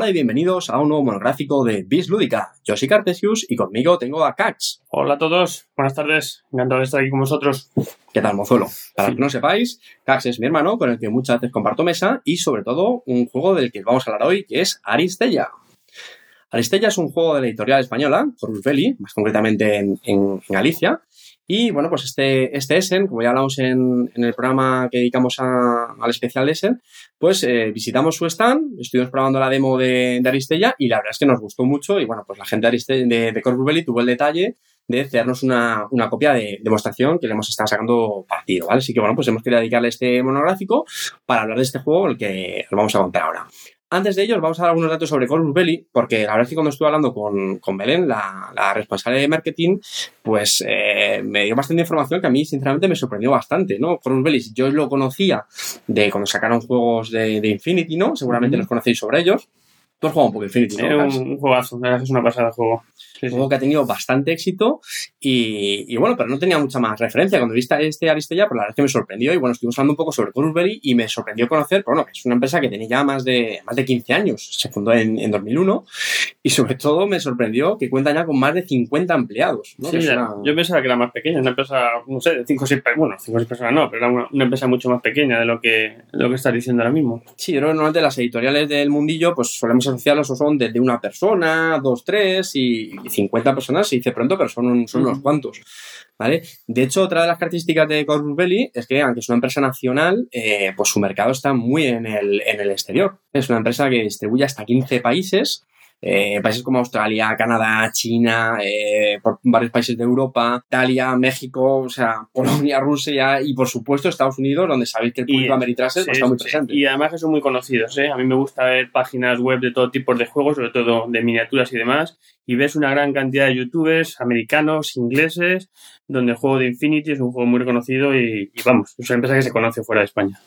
Hola y bienvenidos a un nuevo monográfico de Bis Lúdica. Yo soy Cartesius y conmigo tengo a Cax. Hola a todos, buenas tardes, encantado de estar aquí con vosotros. ¿Qué tal, mozuelo? Para que no sepáis, Cax es mi hermano con el que muchas veces comparto mesa y sobre todo un juego del que vamos a hablar hoy que es Aristella. Aristella es un juego de la editorial española, Corvus Belli, más concretamente en, en Galicia, y bueno, pues este, este Essen, como ya hablamos en, en el programa que dedicamos a, al especial Essen, pues eh, visitamos su stand, estuvimos probando la demo de, de, Aristella y la verdad es que nos gustó mucho y bueno, pues la gente de, de, de Corvus Belli tuvo el detalle de hacernos una, una copia de demostración que le hemos estado sacando partido, ¿vale? Así que bueno, pues hemos querido dedicarle este monográfico para hablar de este juego, el que os vamos a contar ahora. Antes de ello, vamos a dar algunos datos sobre Corvus Belli, porque la verdad es que cuando estuve hablando con, con Belén, la, la, responsable de marketing, pues eh, me dio bastante información que a mí, sinceramente, me sorprendió bastante, ¿no? Corvus Belli, yo lo conocía de cuando sacaron juegos de, de Infinity, ¿no? Seguramente mm -hmm. los conocéis sobre ellos. Tú has jugado un poco Infinity, ¿no? Es un, un juegazo, la verdad es una pasada de juego. Sí, un juego que ha tenido bastante éxito y, y, bueno, pero no tenía mucha más referencia. Cuando viste este Aristella, pues la verdad es que me sorprendió y bueno, estuvimos hablando un poco sobre Corusberry y me sorprendió conocer, bueno, que es una empresa que tenía ya más de, más de 15 años, se fundó en, en 2001 y sobre todo me sorprendió que cuenta ya con más de 50 empleados. ¿no? Sí, una... yo pensaba que era más pequeña, una empresa, no sé, de 5 o 6 bueno, 5 o 6 personas no, pero era una, una, empresa mucho más pequeña de lo que, de lo que estás diciendo ahora mismo. Sí, yo creo que normalmente las editoriales del mundillo pues solemos asociarlos o son desde una persona, dos, tres y 50 personas se dice pronto, pero son, son unos cuantos. ¿Vale? De hecho, otra de las características de Corvus Belli es que, aunque es una empresa nacional, eh, pues su mercado está muy en el, en el exterior. Es una empresa que distribuye hasta 15 países eh, países como Australia, Canadá, China, eh, por varios países de Europa, Italia, México, o sea, Polonia, Rusia y por supuesto Estados Unidos, donde sabéis que el público ameritrases sí, está muy presente. Y además que son muy conocidos, ¿eh? A mí me gusta ver páginas web de todo tipo de juegos, sobre todo de miniaturas y demás, y ves una gran cantidad de youtubers americanos, ingleses, donde el juego de Infinity es un juego muy reconocido y, y vamos, es una empresa que se conoce fuera de España.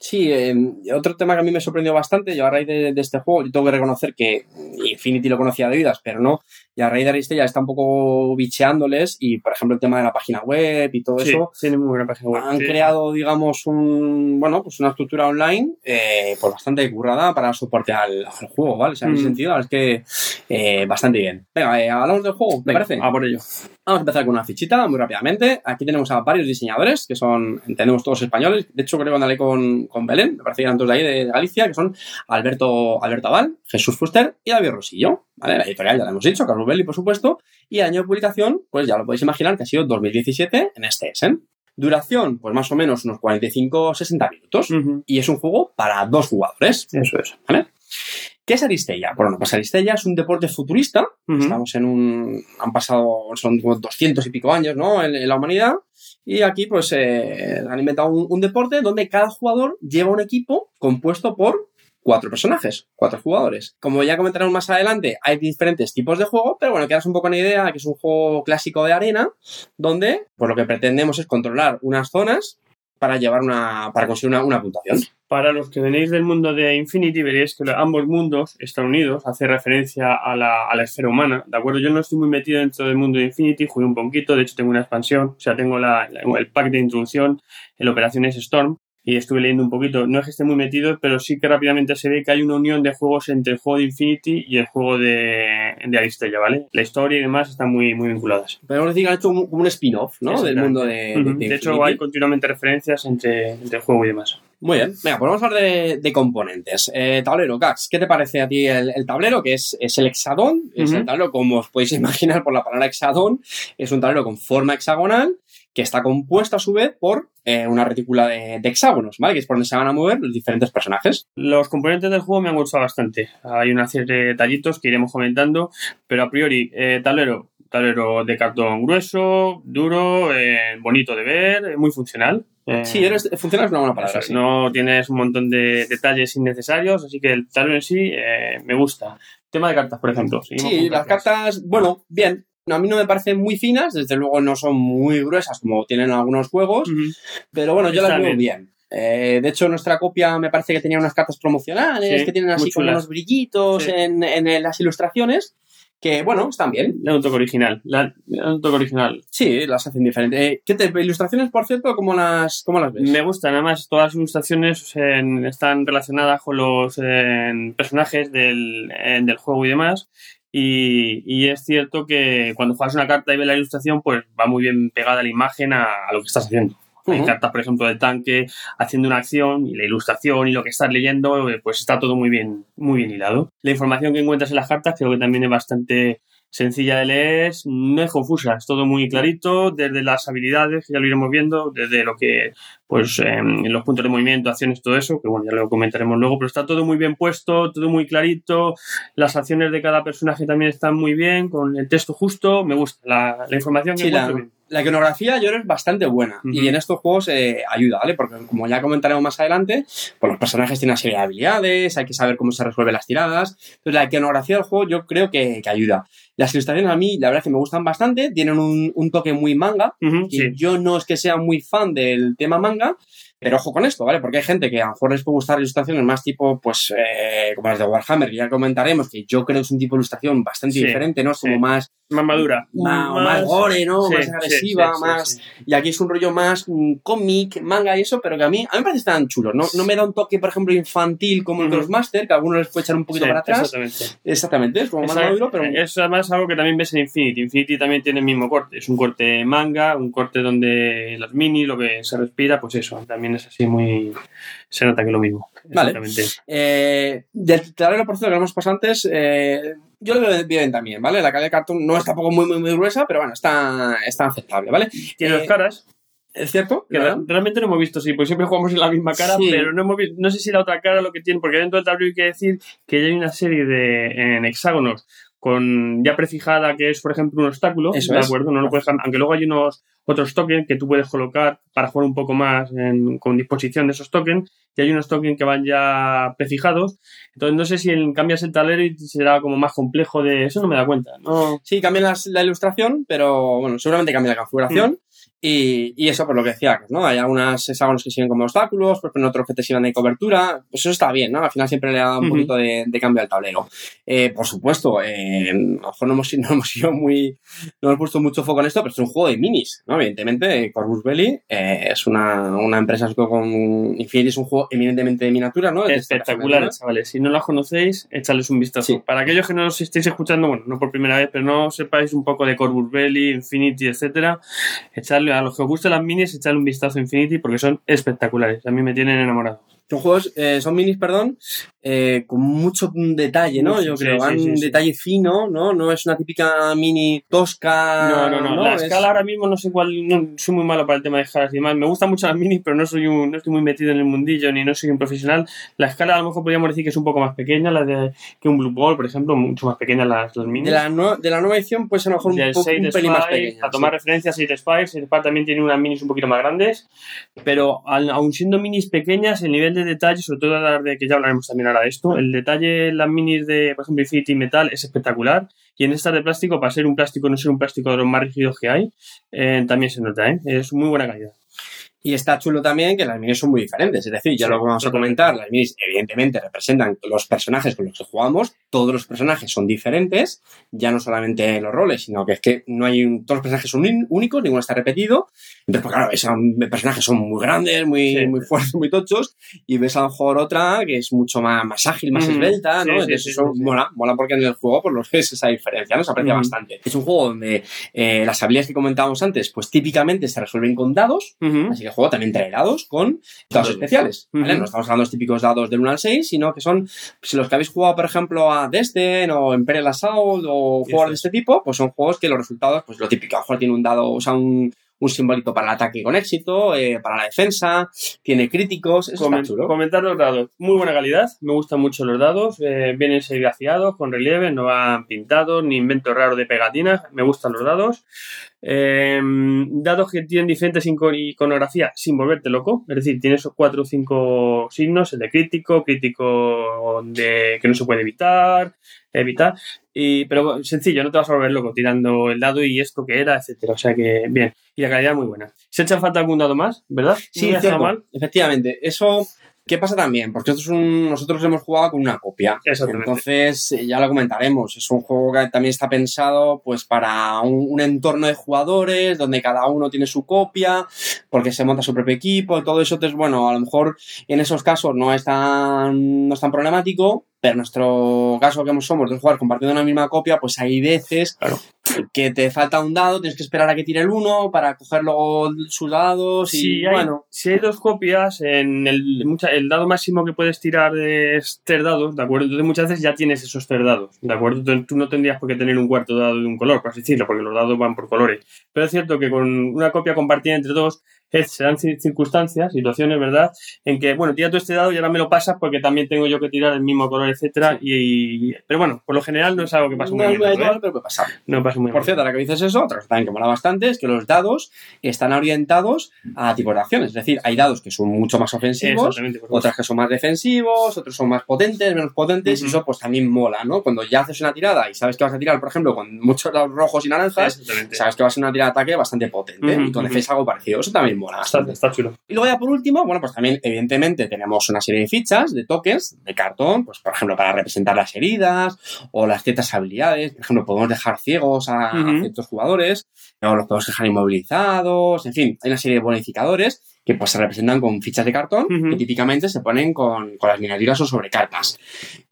Sí, eh, otro tema que a mí me sorprendió bastante, yo a raíz de, de, este juego, yo tengo que reconocer que Infinity lo conocía de oídas, pero no, y a raíz de Aristella está un poco bicheándoles y, por ejemplo, el tema de la página web y todo sí, eso. Sí, muy buena página web. Han sí. creado, digamos, un, bueno, pues una estructura online, eh, pues bastante currada para soporte al, al juego, ¿vale? O sea, en mm. ese sentido, es que eh, bastante bien. Venga, eh, hablamos del juego, ¿te Venga, parece? A por ello. Vamos a empezar con una fichita muy rápidamente. Aquí tenemos a varios diseñadores que son, entendemos todos españoles. De hecho, creo que andale con, con Belén, me parece que eran todos de ahí de Galicia, que son Alberto, Alberto Aval, Jesús Fuster y David Rosillo. ¿Vale? La editorial ya la hemos dicho, Carlos Belli, por supuesto. Y el año de publicación, pues ya lo podéis imaginar que ha sido 2017 en este Essen. Duración, pues más o menos unos 45-60 minutos. Uh -huh. Y es un juego para dos jugadores. Eso es. ¿Vale? ¿Qué es Aristella? Bueno, pues Aristella es un deporte futurista. Uh -huh. Estamos en un. Han pasado. Son 200 y pico años, ¿no? En, en la humanidad. Y aquí, pues, eh, han inventado un, deporte donde cada jugador lleva un equipo compuesto por cuatro personajes, cuatro jugadores. Como ya comentaremos más adelante, hay diferentes tipos de juego, pero bueno, quedas un poco en la idea que es un juego clásico de arena, donde, pues lo que pretendemos es controlar unas zonas para llevar una, para conseguir una, una puntuación. Para los que venéis del mundo de Infinity, veréis que ambos mundos están unidos, hace referencia a la, a la esfera humana, ¿de acuerdo? Yo no estoy muy metido dentro del mundo de Infinity, jugué un poquito, de hecho tengo una expansión, o sea, tengo la, el pack de introducción, el Operaciones Storm, y estuve leyendo un poquito, no es que esté muy metido, pero sí que rápidamente se ve que hay una unión de juegos entre el juego de Infinity y el juego de, de Aristella, ¿vale? La historia y demás están muy, muy vinculadas. Podemos decir que han hecho como un spin-off, ¿no? Del mundo de, uh -huh. de, de, hecho, hay continuamente referencias entre, entre el juego y demás. Muy bien, venga, pues vamos a hablar de, de componentes. Eh, tablero, Cax, ¿qué te parece a ti el, el tablero? Que es, es el hexadón, uh -huh. es el tablero, como os podéis imaginar por la palabra hexadón, es un tablero con forma hexagonal que está compuesto a su vez por eh, una retícula de, de, hexágonos, ¿vale? Que es por donde se van a mover los diferentes personajes. Los componentes del juego me han gustado bastante. Hay una serie de detallitos que iremos comentando, pero a priori, eh, tablero, tablero de cartón grueso, duro, eh, bonito de ver, muy funcional. Eh, sí, eres, funcional es una buena palabra. Sí. No tienes un montón de detalles innecesarios, así que el tablero en sí eh, me gusta. Tema de cartas, por ejemplo. Sí, las cartas, bueno, bien, a mí no me parecen muy finas, desde luego no son muy gruesas como tienen algunos juegos, uh -huh. pero bueno, yo las veo bien. Eh, de hecho, nuestra copia me parece que tenía unas cartas promocionales sí, que tienen así como unos brillitos sí. en, en, las ilustraciones. que, bueno, están bien. Un toque original. Da un toque original. Sí, las hacen diferentes. Eh, ¿Qué te, ilustraciones, por cierto, cómo las, cómo las ves? Me gustan, además, todas las ilustraciones en- están relacionadas con los en, personajes del, del juego y demás. Y, y es cierto que cuando juegas una carta y ves la ilustración, pues va muy bien pegada la imagen a, a lo que estás haciendo. Hay cartas, por ejemplo, del tanque haciendo una acción y la ilustración y lo que estás leyendo, eh, pues está todo muy bien, muy bien hilado. La información que encuentras en las cartas creo que también es bastante sencilla de leer, no es confusa, es todo muy clarito, desde las habilidades, que ya lo iremos viendo, desde lo que, pues, em, los puntos de movimiento, acciones, todo eso, que bueno, ya lo comentaremos luego, pero está todo muy bien puesto, todo muy clarito, las acciones de cada personaje también están muy bien, con el texto justo, me gusta, la, la información que Sí, la, bien. la iconografía yo creo es bastante buena Ujú. y en estos juegos eh, ayuda, ¿vale? Porque como ya comentaremos más adelante, pues los personajes tienen una serie de habilidades, hay que saber cómo se resuelven las tiradas. Entonces la iconografía del juego yo creo que, que ayuda. Las ilustraciones a mí la verdad es que me gustan bastante, tienen un, un toque muy manga, Ujú, y sí. yo no es que sea muy fan del tema manga, pero ojo con esto, ¿vale? Porque hay gente que a lo mejor les puede gustar ilustraciones más tipo, pues, eh, como las de Warhammer, que ya comentaremos, que yo creo que es un tipo de ilustración bastante Sí, diferente, ¿no? Es como sí. más, Más madura. más, más gore, ¿no? sí, más agresiva, más... Y aquí es un rollo más mm, cómic, manga y eso, pero que a mí, a mí me parece tan chulo. No, no me da un toque, por ejemplo, infantil como el. Crossmaster, que a algunos les puede echar un poquito para atrás. Exactamente. Exactamente, es como más maduro, pero... Es además algo que también ves en Infinity. Infinity también tiene el mismo corte. Es un corte manga, un corte donde las mini, lo que se respira, pues eso. También es así muy. Se nota que es lo mismo. Vale. Eh, del tablero, por cierto, que hemos pasado antes, eh, yo lo veo bien también, ¿vale? La calidad de cartón no es tampoco muy, muy, muy gruesa, pero bueno, está, está aceptable, ¿vale? Tiene Eh, dos caras, ¿Es cierto? que ¿verdad? re- realmente no hemos visto, sí, pues siempre jugamos en la misma cara, Sí. pero no hemos visto, no sé si la otra cara lo que tiene, porque dentro del tablero hay que decir que ya hay una serie de en hexágonos con ya prefijada que es, por ejemplo, un obstáculo, Eso ¿de es. acuerdo? No lo puedes, aunque luego hay unos otros tokens que tú puedes colocar para jugar un poco más en- con disposición de esos tokens, y hay unos tokens que van ya prefijados, entonces no sé si en- cambias el tablero y será como más complejo de... Eso no me da cuenta, ¿no? Sí, cambia las- la ilustración, pero bueno, seguramente cambia la configuración. Y, y eso, por lo que decía, ¿no? Hay algunos hexágonos que siguen como obstáculos, pues otros que te sirven de cobertura. Pues eso está bien, ¿no? Al final siempre le da un poquito de, de cambio al tablero. Eh, por supuesto, eh, a lo mejor no hemos, no hemos sido muy. No hemos puesto mucho foco en esto, pero es un juego de minis, ¿no? Evidentemente, Corvus Belli eh, es una, una empresa con. Infinity es un juego eminentemente de miniatura, ¿no? De Espectaculares, chavales. Si no las conocéis, echadles un vistazo. Sí. Para aquellos que no os estéis escuchando, bueno, no por primera vez, pero no sepáis un poco de Corvus Belli, Infinity, etcétera, echadle a los que os gusten las minis, echadle un vistazo a Infinity porque son espectaculares. A mí me tienen enamorado. Son juegos, eh, son minis, perdón, eh, con mucho detalle, ¿no? Yo sí, creo, van sí, sí. detalle fino, ¿no? No es una típica mini tosca. No, no, no. la Es- escala ahora mismo no sé cuál, no, soy muy malo para el tema de escalas y demás. Me gustan mucho las minis, pero no soy un, no estoy muy metido en el mundillo ni no soy un profesional. La escala a lo mejor podríamos decir que es un poco más pequeña, la de que un Blue Ball, por ejemplo, mucho más pequeña las, las minis. De la, nue- de la nueva edición, pues a lo mejor un, poco, un pelín más pequeña. a tomar referencia a Side Spire. Side Spire también tiene unas minis un poquito más grandes, pero aun siendo minis pequeñas, el nivel de detalle, sobre todo hablar de que ya hablaremos también ahora de esto, el detalle en las minis de, por ejemplo, Infinity Metal es espectacular. Y en estas de plástico, para ser un plástico, no ser un plástico de los más rígidos que hay, eh, también se nota, ¿eh? Es muy buena calidad. Y está chulo también que las minis son muy diferentes. Es decir, ya Sí, lo vamos a comentar, las minis evidentemente representan los personajes con los que jugamos. Todos los personajes son diferentes, ya no solamente los roles, sino que es que no hay un- todos los personajes son un- únicos, ninguno está repetido. Entonces, pues claro, esos personajes son muy grandes, muy, Sí. muy fuertes, muy tochos, y ves a lo mejor otra que es mucho más, más ágil, más Ujú. esbelta, ¿no? sí, Entonces eso mola, mola porque en el juego pues lo ves esa diferencia, ¿no? Se aprecia Ujú. bastante. Es un juego donde eh, las habilidades que comentábamos antes, pues típicamente se resuelven con dados, Ujú. Así que el juego también trae dados con dados especiales. No estamos hablando de los típicos dados del 1 al 6, sino que son, si los que habéis jugado, por ejemplo, a Destin o Imperial Assault o juegos de es. este tipo, pues son juegos que los resultados, pues lo típico, a lo mejor tiene un dado, o sea, un, un simbolito para el ataque con éxito, eh, para la defensa, tiene críticos, eso Comen- está chulo. Comentar los dados. Muy buena calidad. Me gustan mucho los dados. eh, vienen serigrafiados, con relieve, no van pintados, ni invento raro de pegatinas. Me gustan los dados. Eh, dados que tienen diferentes ico- iconografía sin volverte loco. Es decir, tienes cuatro o cinco signos: el de crítico, crítico de que no se puede evitar, evitar. Y, pero sencillo, no te vas a volver loco tirando el dado y esto que era, etcétera. O sea que bien. Y la calidad muy buena. Se echa falta algún dado más, ¿verdad? Sí, ¿No cierto, mal? efectivamente. Eso ¿Qué pasa también? Porque esto es un, nosotros hemos jugado con una copia. Entonces, eh, ya lo comentaremos. Es un juego que también está pensado pues para un, un entorno de jugadores donde cada uno tiene su copia, porque se monta su propio equipo, todo eso. Entonces, bueno, a lo mejor en esos casos no es tan, no es tan problemático, pero en nuestro caso que somos dos jugadores compartiendo una misma copia, pues hay veces Claro. que te falta un dado, tienes que esperar a que tire el uno para coger luego sus dados y Si hay, bueno. si hay dos copias, en el, mucha- el dado máximo que puedes tirar es tres dados, ¿de acuerdo? Entonces muchas veces ya tienes esos tres dados, ¿de acuerdo? Entonces, tú no tendrías por qué tener un cuarto dado de un color, por así decirlo, porque los dados van por colores. Pero es cierto que con una copia compartida entre dos, es- se dan ci- circunstancias, situaciones, ¿verdad? En que, bueno, tira tú este dado y ahora me lo pasas porque también tengo yo que tirar el mismo color, etcétera. Y, pero bueno, por lo general no es algo que pasa muy No ¿eh? habitual, pero puede pasar. No pasa muy Por cierto, ahora que dices eso, otra cosa también que mola bastante es que los dados están orientados a tipos de acciones. Es decir, hay dados que son mucho más ofensivos, otras que son más defensivos, otros son más potentes, menos potentes, y eso pues también mola, ¿no? Cuando ya haces una tirada y sabes que vas a tirar, por ejemplo, con muchos dados rojos y naranjas, sabes que va a ser una tirada de ataque bastante potente y con defensa algo parecido. Eso también mola Está, bastante. está chulo. Y luego ya por último, bueno, pues también evidentemente tenemos una serie de fichas, de tokens, de cartón, pues por ejemplo para representar las heridas o las ciertas habilidades. Por ejemplo, podemos dejar ciegos a, a ciertos jugadores o los podemos dejar inmovilizados, en fin, hay una serie de bonificadores que pues se representan con fichas de cartón Ujú. que típicamente se ponen con, con las miniaturas o sobre cartas.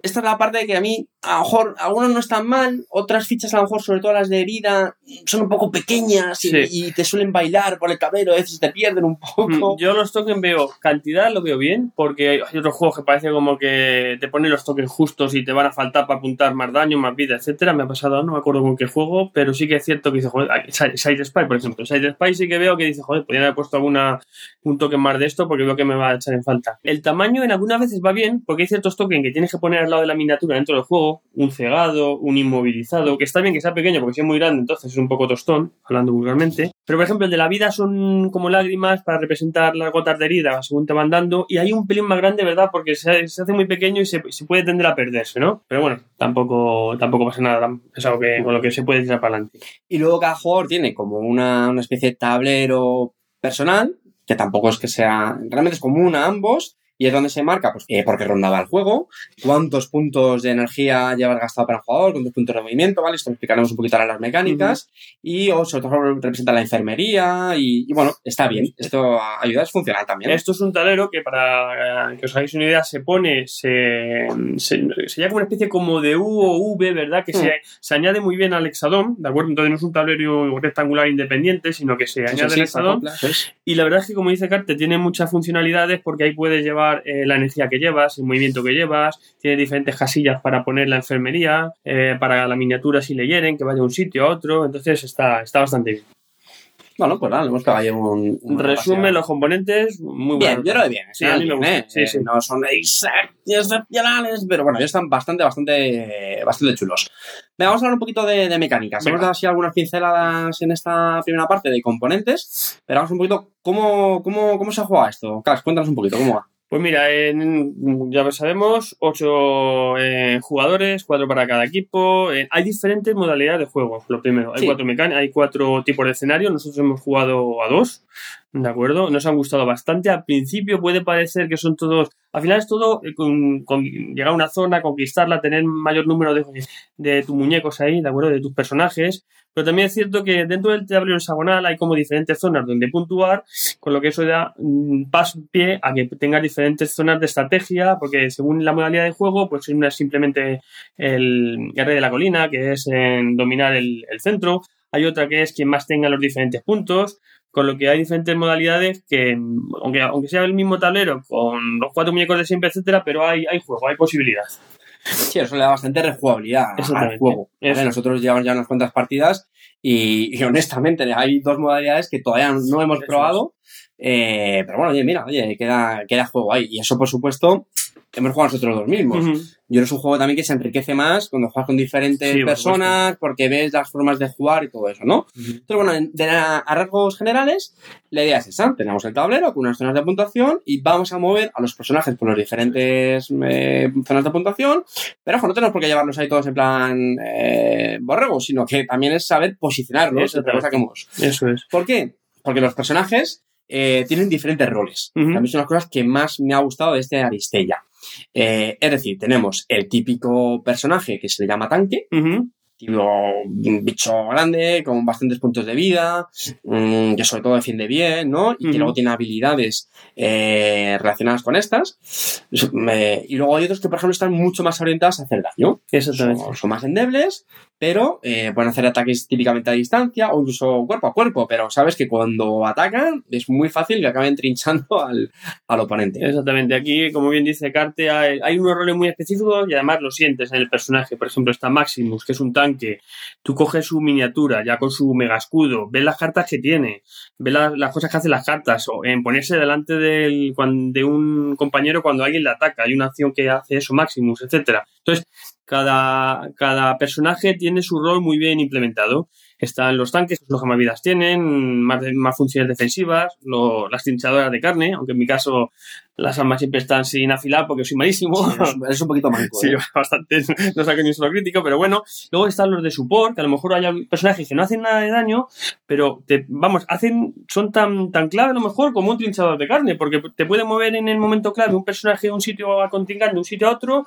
Esta es la parte que a mí, a lo mejor, algunos no están mal, otras fichas a lo mejor, sobre todo las de herida, son un poco pequeñas y, Sí. y te suelen bailar por el tablero, a veces te pierden un poco. Mm, Yo los tokens veo cantidad, lo veo bien, porque hay hay otros juegos que parece como que te ponen los tokens justos y te van a faltar para apuntar más daño, más vida, etcétera. Me ha pasado, no me acuerdo con qué juego, pero sí que es cierto que dice, joder, Side Spy, por ejemplo. Side Spy sí que veo que dice, joder, podrían haber puesto alguna, un token más de esto porque veo que me va a echar en falta. El tamaño en algunas veces va bien, porque hay ciertos tokens que tienes que poner al lado de la miniatura dentro del juego, un cegado, un inmovilizado, que está bien que sea pequeño porque si es muy grande, entonces es un poco tostón, hablando vulgarmente. Pero, por ejemplo, el de la vida son como lágrimas para representar las gotas de herida según te van dando. Y hay un pelín más grande, ¿verdad? Porque se, hace muy pequeño y se, se puede tender a perderse, ¿no? Pero bueno, tampoco, tampoco pasa nada. Es algo que, con lo que se puede tirar para adelante. Y luego cada jugador tiene como una, una especie de tablero personal, que tampoco es que sea, realmente es común a ambos, y es donde se marca, pues, eh, por qué rondaba el juego, cuántos puntos de energía llevas gastado para el jugador, cuántos puntos de movimiento, ¿vale? Esto lo explicaremos un poquito ahora las mecánicas, y o, sobre todo representa la enfermería, y, y bueno, está bien, esto ayuda, es funcional también. Esto es un tablero que, para eh, que os hagáis una idea, se pone, se, se, sería como una especie como de U o V, ¿verdad? Que se, se añade muy bien al hexadón, ¿de acuerdo? Entonces no es un tablero rectangular independiente, sino que se añade sí, hexadón. acopla, eso es. Y la verdad es que, como dice Carte, tiene muchas funcionalidades porque ahí puedes llevar eh, la energía que llevas, el movimiento que llevas, tiene diferentes casillas para poner la enfermería, eh, para la miniatura si le hieren, que vaya de un sitio a otro, entonces está, está bastante bien. Bueno, pues nada, le hemos pegado un, un Resume repaso. los componentes, muy Bien, bueno. yo lo veo bien. Sí, a mí me bien, gusta. ¿eh? Sí, sí. No son excepcionales, pero bueno, ya están bastante, bastante, bastante chulos. Venga, vamos a hablar un poquito de, de mecánicas. Venga. Hemos dado así algunas pinceladas en esta primera parte de componentes, pero vamos un poquito, ¿cómo, cómo, cómo se juega esto? Cax, cuéntanos un poquito, ¿cómo va? Pues mira, en- ya lo sabemos, ocho eh, jugadores, cuatro para cada equipo. Eh, hay diferentes modalidades de juego. Lo primero, hay Sí. cuatro mecánicas, hay cuatro tipos de escenario. Nosotros hemos jugado a dos, ¿de acuerdo? Nos han gustado bastante. Al principio puede parecer que son todos. Al final es todo eh, con, con llegar a una zona, conquistarla, tener mayor número de, de tus muñecos ahí, ¿de acuerdo? De tus personajes. Pero también es cierto que dentro del tablero hexagonal hay como diferentes zonas donde puntuar, con lo que eso da mm, paso pie a que tengas diferentes zonas de estrategia, porque según la modalidad de juego, pues una es simplemente el, rey de la colina, que es dominar el, el centro, hay otra que es quien más tenga los diferentes puntos, con lo que hay diferentes modalidades que, mm, aunque, aunque sea el mismo tablero, con los cuatro muñecos de siempre, etcétera, pero hay, hay juego, hay posibilidad. Sí, eso le da bastante rejugabilidad al juego. ¿vale? Nosotros llevamos ya unas cuantas partidas y, y honestamente hay dos modalidades que todavía no hemos probado. eh, pero bueno, oye, mira, oye, queda, queda juego ahí. Y eso, por supuesto, hemos jugado nosotros dos mismos. Ujú. Yo es un juego también que se enriquece más cuando juegas con diferentes Sí, por personas, porque ves las formas de jugar y todo eso, ¿no? Entonces, bueno, en- de la- a rasgos generales, la idea es esa. Tenemos el tablero con unas zonas de puntuación y vamos a mover a los personajes por las diferentes eh, zonas de puntuación. Pero ojo, no tenemos por qué llevarlos ahí todos en plan eh, borrego, sino que también es saber posicionarlos. Exactamente. otra cosa que hemos. Eso es. ¿Por qué? Porque los personajes eh, tienen diferentes roles. Mí son las cosas que más me ha gustado de este Aristella. Eh, es decir, tenemos el típico personaje que se le llama tanque. Tipo un bicho grande, con bastantes puntos de vida, mm, que sobre todo defiende bien, ¿no? Y que Ujú. luego tiene habilidades eh, relacionadas con estas. Y luego hay otros que, por ejemplo, están mucho más orientados a hacer daño. Exactamente. Son, son más endebles, pero eh, pueden hacer ataques típicamente a distancia o incluso cuerpo a cuerpo. Pero sabes que cuando atacan es muy fácil que acaben trinchando al, al oponente. Exactamente. Aquí, como bien dice Carte, hay, hay unos roles muy específicos y además lo sientes en el personaje. Por ejemplo, está Maximus, que es un tanque. Tú coges su miniatura ya con su mega escudo, ves las cartas que tiene, ves las, las cosas que hacen las cartas, o en ponerse delante del, de un compañero cuando alguien le ataca. Hay una acción que hace eso, Maximus, etcétera. Entonces, cada, cada personaje tiene su rol muy bien implementado. Están los tanques, los que más vidas tienen, más, más funciones defensivas, lo- las trinchadoras de carne, aunque en mi caso las armas siempre están sin afilar porque soy malísimo. Sí, es, un poquito manco. Sí, ¿eh? bastante, no saco ni un solo crítico, pero bueno. Luego están los de support, que a lo mejor hay personajes que no hacen nada de daño, pero te, vamos, hacen, son tan, tan clave a lo mejor como un trinchador de carne, porque te puede mover en el momento clave un personaje de un sitio a contingente, de un sitio a otro,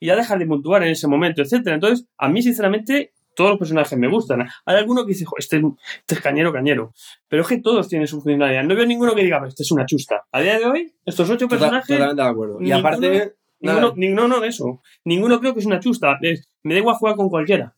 y ya dejar de puntuar en ese momento, etcétera. Entonces, a mí, sinceramente, todos los personajes me gustan. Hay alguno que dice, "Jo, este, este es cañero, cañero. Pero es que todos tienen su funcionalidad. No veo ninguno que diga, este es una chusta. A día de hoy, estos ocho personajes Totalmente de acuerdo. Y ninguno- aparte, Ninguno, ni- no, no, de eso. Ninguno creo que es una chusta. Me da igual jugar con cualquiera.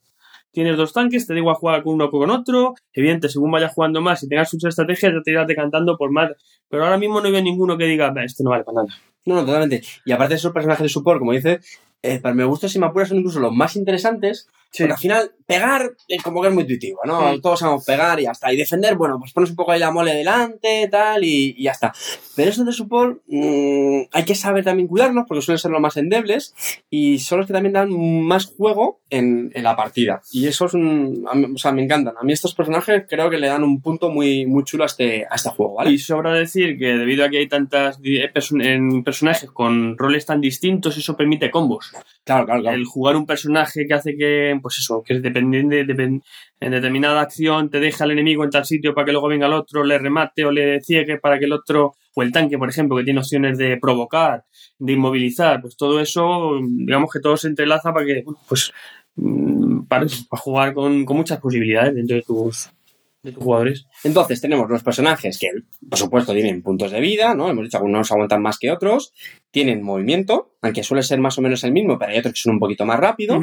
Tienes dos tanques, te da igual jugar con uno o con otro. Evidente, según vayas jugando más y tengas sus estrategias, ya te irás decantando por más. Pero ahora mismo no veo ninguno que diga, "Bah, este no vale para nada. No, no, totalmente. Y aparte de esos personajes de support, como dices, eh, para mi gusto, si me apuras, son incluso los más interesantes. Porque al final, pegar, eh, como que es muy intuitivo, ¿no? Sí. Todos sabemos pegar y ya está. Y defender, bueno, pues pones un poco ahí la mole delante, tal, y, y ya está. Pero esos de support, mm, hay que saber también cuidarlos, porque suelen ser los más endebles, y son los que también dan más juego en, en la partida. Y eso es un, a mí- o sea, me encantan. A mí estos personajes creo que le dan un punto muy, muy chulo a este, a este juego, ¿vale? Y sobra decir que debido a que hay tantas eh, perso- en personajes con roles tan distintos, eso permite combos. Claro, claro, claro. El jugar un personaje que hace que, pues eso, que es dependiente, depen- en determinada acción te deja al enemigo en tal sitio para que luego venga el otro, le remate o le ciegue para que el otro, o el tanque, por ejemplo, que tiene opciones de provocar, de inmovilizar, pues todo eso, digamos que todo se entrelaza para que, pues, mm, para, para jugar con, con muchas posibilidades dentro de tus, de tus jugadores. Entonces tenemos los personajes que, por supuesto, tienen puntos de vida, ¿no? Hemos dicho que algunos aguantan más que otros, tienen movimiento, aunque suele ser más o menos el mismo, pero hay otros que son un poquito más rápido.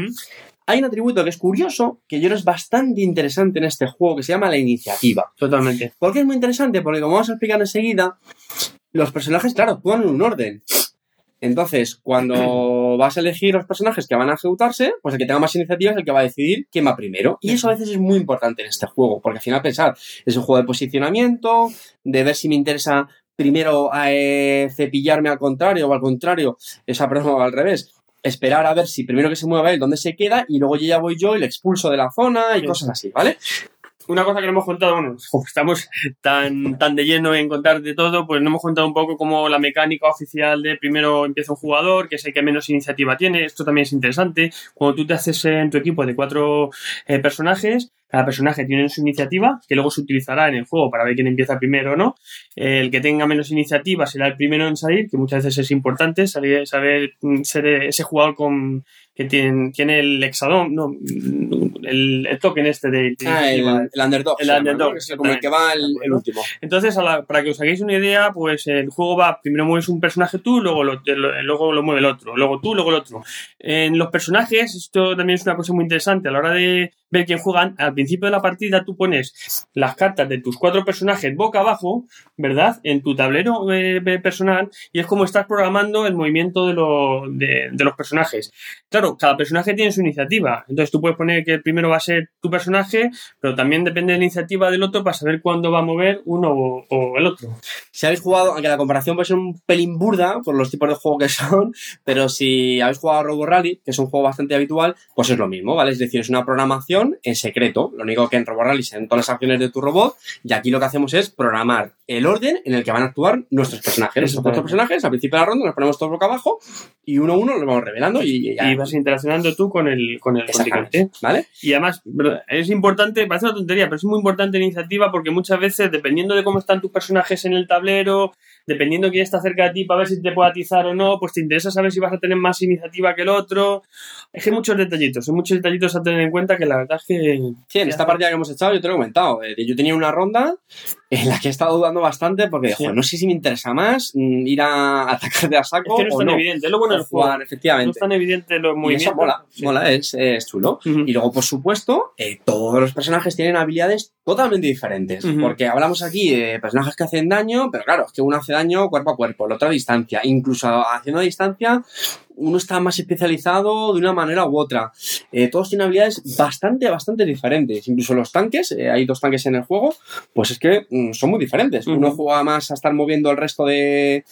Hay un atributo que es curioso, que yo creo es bastante interesante en este juego, que se llama la iniciativa. Totalmente. ¿Por qué es muy interesante? Porque como vamos a explicar enseguida, los personajes, claro, actúan en un orden. Entonces, cuando vas a elegir los personajes que van a ejecutarse, pues el que tenga más iniciativa es el que va a decidir quién va primero. Y eso a veces es muy importante en este juego, porque al final pensar, es un juego de posicionamiento, de ver si me interesa primero eh, cepillarme al contrario o al contrario, esa perdón, al revés. Esperar a ver si primero que se mueva él, dónde se queda, y luego ya voy yo y le expulso de la zona y Sí. cosas así, ¿vale? una cosa que no hemos contado, bueno, estamos tan, tan de lleno en contar de todo, pues no hemos contado un poco como la mecánica oficial de primero empieza un jugador, que es el que menos iniciativa tiene. Esto también es interesante. Cuando tú te haces en tu equipo de cuatro eh, personajes, cada personaje tiene su iniciativa, que luego se utilizará en el juego para ver quién empieza primero o no. El que tenga menos iniciativa será el primero en salir, que muchas veces es importante, saber, saber mm, ser ese jugador con que tiene, tiene el hexadón, no, el, el token este de, de Ah, el, el underdog. El llama, underdog, ¿no? Que es como el que va el, el último. Entonces, a la- para que os hagáis una idea, pues el juego va, primero mueves un personaje tú, luego lo, lo- luego lo mueve el otro, luego tú, luego el otro. En los personajes, esto también es una cosa muy interesante, a la hora de ver quién juegan, al principio de la partida tú pones las cartas de tus cuatro personajes boca abajo, ¿verdad? En tu tablero eh, personal, y es como estás programando el movimiento de, lo- de, de los personajes. Claro, cada personaje tiene su iniciativa, entonces tú puedes poner que el primero va a ser tu personaje, pero también depende de la iniciativa del otro para saber cuándo va a mover uno o, o el otro. Si habéis jugado, aunque la comparación puede ser un pelín burda por los tipos de juego que son, pero si habéis jugado a Robo Rally, que es un juego bastante habitual, pues es lo mismo, ¿vale? Es decir, es una programación en secreto. Lo único que en Robot Rally se todas las acciones de tu robot y aquí lo que hacemos es programar el orden en el que van a actuar nuestros personajes. Nuestros cuatro personajes, al principio de la ronda, nos ponemos todos boca abajo y uno a uno los vamos revelando y, ya. Y vas interaccionando tú con el, con el ¿Vale? Y además, es importante, parece una tontería, pero es muy importante la iniciativa porque muchas veces, dependiendo de cómo están tus personajes en el tablero, dependiendo de quién está cerca de ti para ver si te puede atizar o no, pues te interesa saber si vas a tener más iniciativa que el otro. Es que hay muchos detallitos, hay muchos detallitos a tener en cuenta que la verdad es que... Sí, en esta partida que hemos echado yo te lo he comentado. Eh, yo tenía una ronda en la que he estado dudando bastante porque, no sé si me interesa más mm, ir a atacar de a saco es que no es tan evidente, es lo bueno del juego. efectivamente. No es tan evidente los movimientos. mola, mola es, chulo. Y luego, por supuesto, eh, todos los personajes tienen habilidades totalmente diferentes. Porque hablamos aquí de personajes que hacen daño, pero claro, es que uno hace daño cuerpo a cuerpo, el otro a distancia. Incluso haciendo a distancia, uno está más especializado de una manera u otra. Eh, todos tienen habilidades bastante, bastante diferentes. Incluso los tanques, eh, hay dos tanques en el juego, pues es que mm, son muy diferentes. Uno juega más a estar moviendo el resto de,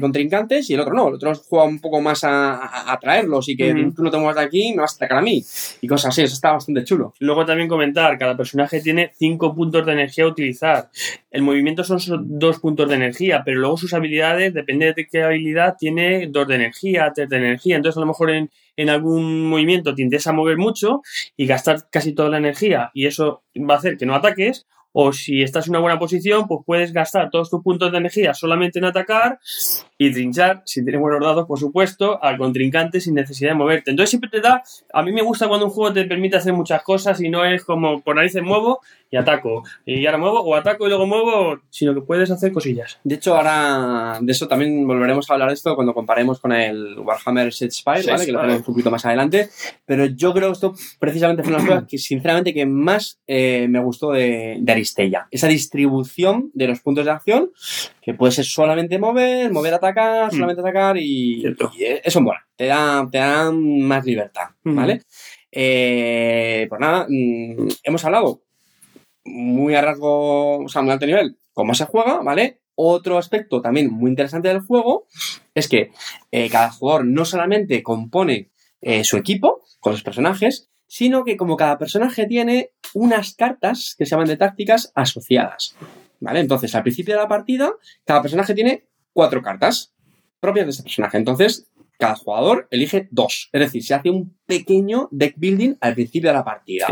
contrincantes y el otro no. El otro juega un poco más a, atraerlos y que tú no te muevas de aquí, me vas a atacar a mí. Y cosas así, eso está bastante chulo. Luego también comentar, cada personaje tiene cinco puntos de energía a utilizar. El movimiento son dos puntos de energía, pero luego sus habilidades, depende de qué habilidad, tiene dos de energía, de energía. Entonces, a lo mejor en, en algún movimiento te interesa mover mucho y gastar casi toda la energía y eso va a hacer que no ataques. O si estás en una buena posición, pues puedes gastar todos tus puntos de energía solamente en atacar y trinchar, si tienes buenos dados, por supuesto, al contrincante sin necesidad de moverte. Entonces siempre te da, a mí me gusta cuando un juego te permite hacer muchas cosas y no es como por narices muevo y ataco, y ahora muevo, o ataco y luego muevo, sino que puedes hacer cosillas. De hecho, ahora de eso también volveremos a hablar de esto cuando comparemos con el Warhammer Spire, ¿vale? Que lo tenemos un poquito más adelante. Pero yo creo que esto precisamente fue una de las cosas que, sinceramente, que más eh, me gustó de, de Esa distribución de los puntos de acción, que puede ser solamente mover, mover, atacar, mm. solamente atacar y, eso mola. Te da, te da más libertad, ¿vale? Eh, pues nada, mm, hemos hablado muy a rasgo, o sea, muy alto nivel, cómo se juega, ¿vale? Otro aspecto también muy interesante del juego es que eh, cada jugador no solamente compone eh, su equipo con los personajes, sino que como cada personaje tiene unas cartas que se llaman de tácticas asociadas. ¿Vale? Entonces, al principio de la partida, cada personaje tiene cuatro cartas propias de ese personaje. Entonces, cada jugador elige dos. Es decir, se hace un pequeño deck building al principio de la partida.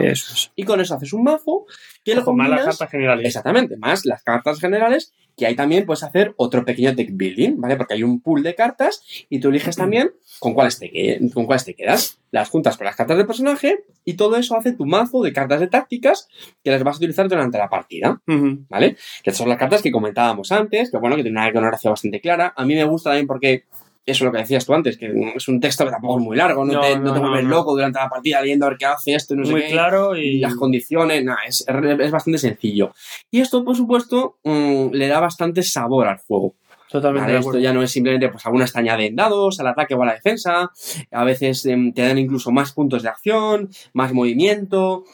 Y con eso haces un mazo que lo combinas... Más las cartas generales. Exactamente, más las cartas generales que ahí también puedes hacer otro pequeño deck building, ¿vale? Porque hay un pool de cartas y tú eliges también con cuáles te, con cuáles te quedas. Las juntas con las cartas del personaje y todo eso hace tu mazo de cartas de tácticas que las vas a utilizar durante la partida, ¿vale? Que son las cartas que comentábamos antes, que bueno, que tienen una iconografía bastante clara. A mí me gusta también porque eso es lo que decías tú antes, que es un texto que tampoco es muy largo, no, te, no, te vuelves loco durante la partida leyendo a ver qué hace esto, no muy sé claro y... las condiciones, nada, es, es, bastante sencillo. Y esto, por supuesto, mm, le da bastante sabor al juego. Totalmente. esto ya no es simplemente, pues algunas te añaden dados al ataque o a la defensa, a veces em, te dan incluso más puntos de acción, más movimiento.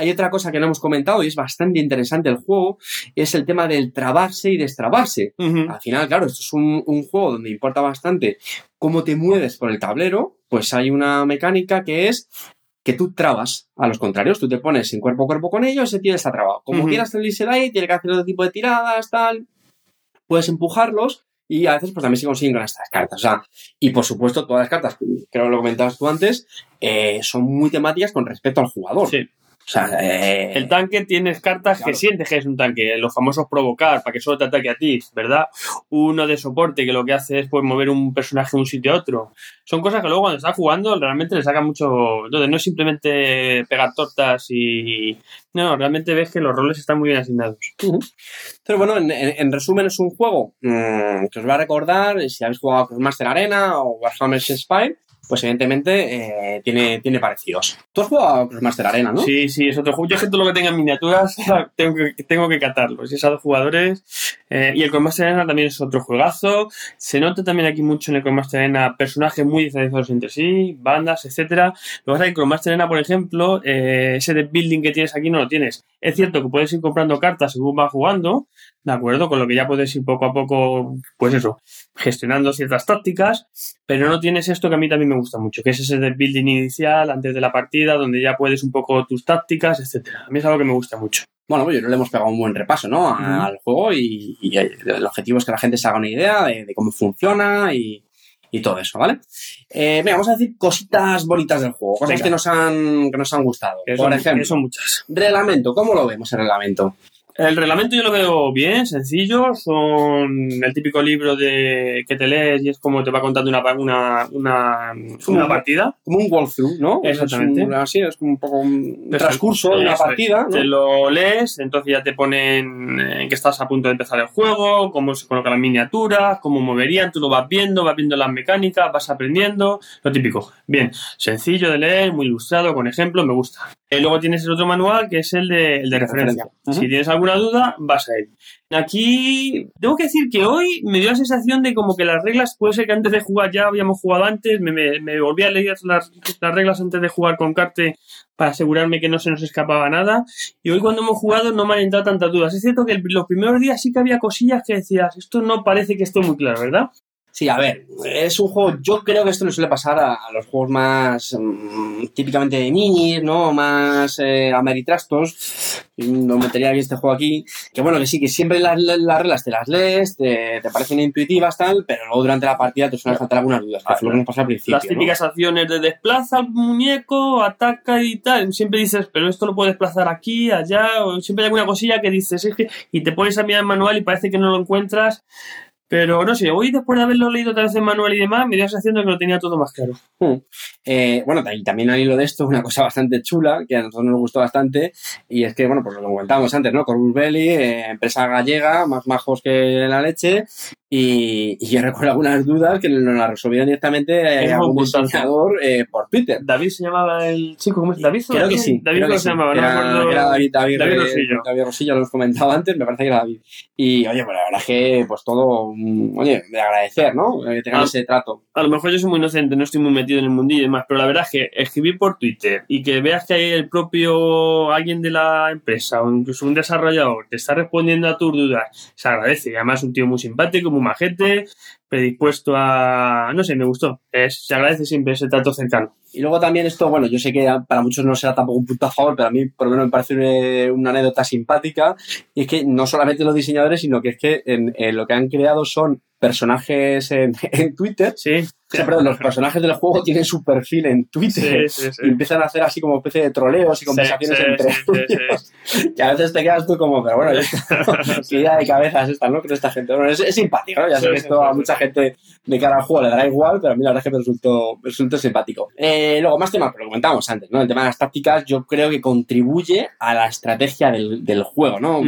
Hay otra cosa que no hemos comentado y es bastante interesante el juego, es el tema del trabarse y destrabarse. Al final, claro, esto es un, un juego donde importa bastante cómo te mueves por el tablero, pues hay una mecánica que es que tú trabas a los contrarios, tú te pones en cuerpo a cuerpo con ellos, ese tío está trabado. Como quieras salirse de ahí, tiene que hacer otro tipo de tiradas, tal. Puedes empujarlos y a veces pues también se consiguen con estas cartas. O sea, y por supuesto todas las cartas, creo que lo comentabas tú antes, eh, son muy temáticas con respecto al jugador. Sí. O sea, eh, el tanque tienes cartas que sientes que es un tanque, los famosos provocar para que solo te ataque a ti, ¿verdad? Uno de soporte que lo que hace es pues, mover un personaje de un sitio a otro. Son cosas que luego cuando estás jugando realmente le saca mucho. Entonces no es simplemente pegar tortas y. No, realmente ves que los roles están muy bien asignados. Pero bueno, en, resumen es un juego mm, que os va a recordar si habéis jugado con Master Arena o Warhammer Spy pues evidentemente eh, tiene, tiene parecidos. Tú has jugado a Master Arena, ¿no? Sí, sí, es otro juego. Yo todo lo que tenga miniaturas tengo que, tengo que catarlo. Si es a dos jugadores, Eh, y el Codemaster Arena también es otro juegazo. Se nota también aquí mucho en el Codemaster Arena personajes muy diferenciados entre sí, bandas, etcétera. Lo que pasa es que el Arena, por ejemplo, eh, ese de building que tienes aquí no lo tienes. Es cierto que puedes ir comprando cartas según vas jugando, ¿de acuerdo? Con lo que ya puedes ir poco a poco, pues eso, gestionando ciertas tácticas, pero no tienes esto que a mí también me gusta mucho, que es ese de building inicial antes de la partida, donde ya puedes un poco tus tácticas, etcétera. A mí es algo que me gusta mucho. Bueno, pues yo le hemos pegado un buen repaso, ¿no? Al juego y, y el objetivo es que la gente se haga una idea de, de cómo funciona y, y todo eso, ¿vale? Eh, venga, vamos a decir cositas bonitas del juego, cosas Venga. que nos han, que nos han gustado. Que Por son, ejemplo, son muchas. reglamento, ¿cómo lo vemos el reglamento? El reglamento yo lo veo bien, sencillo. Son el típico libro de que te lees y es como te va contando una, una, una, una partida. Como un walkthrough, ¿no? Exactamente. Es un- así, es como un poco un transcurso de una partida, ¿no? Te lo lees, entonces ya te ponen eh, que estás a punto de empezar el juego, cómo se colocan las miniaturas, cómo moverían, tú lo vas viendo, vas viendo las mecánicas, vas aprendiendo, lo típico. Bien, sencillo de leer, muy ilustrado, con ejemplos, me gusta. Eh, luego tienes el otro manual que es el de, el de referencia. Si tienes alguna duda, vas a él. Aquí, tengo que decir que hoy me dio la sensación de como que las reglas, puede ser que antes de jugar ya habíamos jugado antes, me, me, me volví a leer las, las reglas antes de jugar con Carte para asegurarme que no se nos escapaba nada. Y hoy cuando hemos jugado no me han entrado tantas dudas. Es cierto que el- los primeros días sí que había cosillas que decías, esto no parece que esté muy claro, ¿verdad? Sí, a ver, es un juego, yo creo que esto le suele pasar a, a los juegos más mm, típicamente de niños, ¿no? Más eh, ameritrastos. No metería aquí este juego aquí. Que bueno, que sí, que siempre las, las reglas te las lees, te, te parecen intuitivas, tal, pero luego durante la partida te suelen faltar algunas dudas, que fue lo que nos al principio. Las ¿no? típicas acciones de desplaza al muñeco, ataca y tal. Siempre dices, pero esto lo puedo desplazar aquí, allá, o siempre hay alguna cosilla que dices, es que, y te pones a mirar el manual y parece que no lo encuentras. Pero no sé, hoy después de haberlo leído otra vez en manual y demás, me dio la sensación de que lo tenía todo más claro. Eh, bueno, y también al hilo de esto, una cosa bastante chula, que a nosotros nos gustó bastante, y es que, bueno, pues lo comentábamos antes, ¿no? Corbus Belli, eh, empresa gallega, más majos que la leche, y, y yo recuerdo algunas dudas que nos las resolvieron directamente eh, Es a un muy importante. diseñador eh, por Twitter. David se llamaba el chico, ¿cómo es? ¿David? Creo que sí. David creo ¿cómo que se sí, llamaba, que no era, era David, David, David Rosillo. David Rosillo, lo hemos comentado antes, me parece que era David. Y, oye, pues la verdad es que, pues todo, oye, de agradecer, ¿no? Que tengan Ah. ese trato. a lo mejor yo soy muy inocente, no estoy muy metido en el mundillo y demás, pero la verdad es que escribir por Twitter y que veas que hay el propio alguien de la empresa o incluso un desarrollador te está respondiendo a tus dudas, se agradece. Y además un tío muy simpático, muy majete, predispuesto a... no sé, me gustó. Es, se agradece siempre ese trato cercano. Y luego también esto, bueno, yo sé que para muchos no será tampoco un punto a favor, pero a mí por lo menos me parece una, una anécdota simpática. Y es que no solamente los diseñadores, sino que es que en, en lo que han creado son personajes en, en Twitter. Sí. O sea, perdón, los personajes del juego tienen su perfil en Twitter. Sí, sí, sí. Y empiezan a hacer así como especie de troleos y conversaciones entre ellos. Que a veces te quedas tú como, pero bueno, qué idea de cabeza es esta, ¿no? Con esta gente. Bueno, es, es simpático, ¿no? Ya sé que esto a mucha gente de cara al juego le dará igual, pero a mí la verdad es que me resultó, me resultó simpático. Eh, luego, más temas, pero lo comentábamos antes, ¿no? El tema de las tácticas yo creo que contribuye a la estrategia del, del juego, ¿no?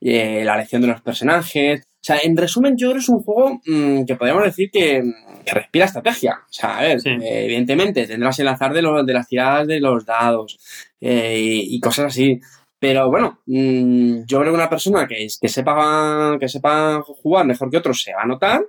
Eh, la elección de los personajes. O sea, en resumen, yo creo que es un juego mm, que podríamos decir que, que respira estrategia. O sea, a ver, Sí. eh, evidentemente tendrás el azar de, los de las tiradas de los dados eh, y, y cosas así. Pero bueno, mm, yo creo que una persona que, que, sepa, que sepa jugar mejor que otros se va a notar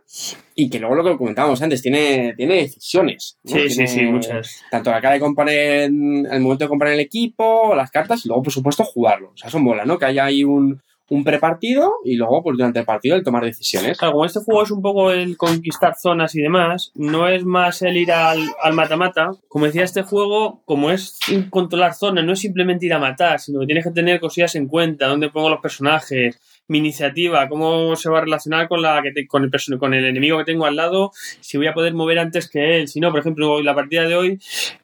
y que luego lo que comentábamos antes, tiene, tiene decisiones. ¿no? Sí, sí, Tiene sí, muchas. Tanto la cara de comprar el momento de comprar el equipo, las cartas y luego, por supuesto, jugarlo. O sea, eso mola, ¿no? Que haya ahí un, un prepartido y luego, pues durante el partido, el tomar decisiones. Claro, como este juego es un poco el conquistar zonas y demás, no es más el ir al mata-mata. Como decía, este juego, como es controlar zonas, no es simplemente ir a matar, sino que tienes que tener cosillas en cuenta, dónde pongo los personajes, mi iniciativa, cómo se va a relacionar con, la que te- con, el, con el enemigo que tengo al lado, si voy a poder mover antes que él. Si no, por ejemplo, la partida de hoy,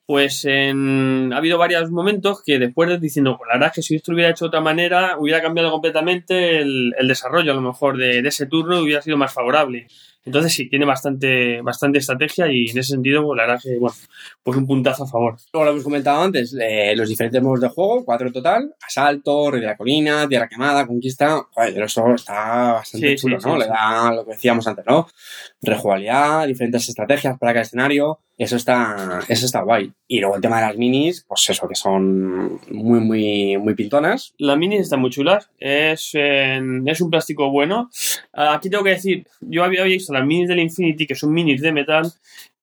pues en- ha habido varios momentos que después de diciendo, pues la verdad es que si esto hubiera hecho de otra manera, hubiera cambiado completamente el, el desarrollo a lo mejor de, de ese turno hubiera sido más favorable. Entonces sí, tiene bastante, bastante estrategia y en ese sentido, pues la verdad que, bueno, pues un puntazo a favor. Luego lo hemos comentado antes, eh, los diferentes modos de juego, cuatro en total, asalto, rey de la colina, tierra quemada, conquista, joder, eso está bastante Sí, chulo, sí, ¿no? sí, Le da lo que decíamos antes, ¿no? Rejugabilidad, diferentes estrategias para cada escenario, eso está, eso está guay. Y luego el tema de las minis, pues eso, que son muy, muy, muy pintonas. Las minis están muy chulas. Es, es un plástico bueno. Aquí tengo que decir, yo había visto las minis del Infinity, que son minis de metal,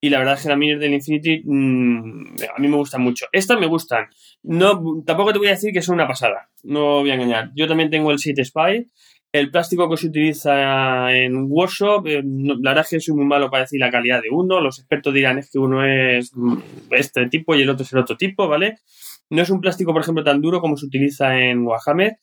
y la verdad es que las minis del Infinity mm, a mí me gustan mucho. Estas me gustan. No, tampoco te voy a decir que son una pasada. No voy a engañar. Yo también tengo el Seat Spy. El plástico que se utiliza en workshop, eh, la verdad es que soy muy malo para decir la calidad de uno. Los expertos dirán es que uno es mm, este tipo y el otro es el otro tipo, ¿vale? No es un plástico, por ejemplo, tan duro como se utiliza en Warhammer.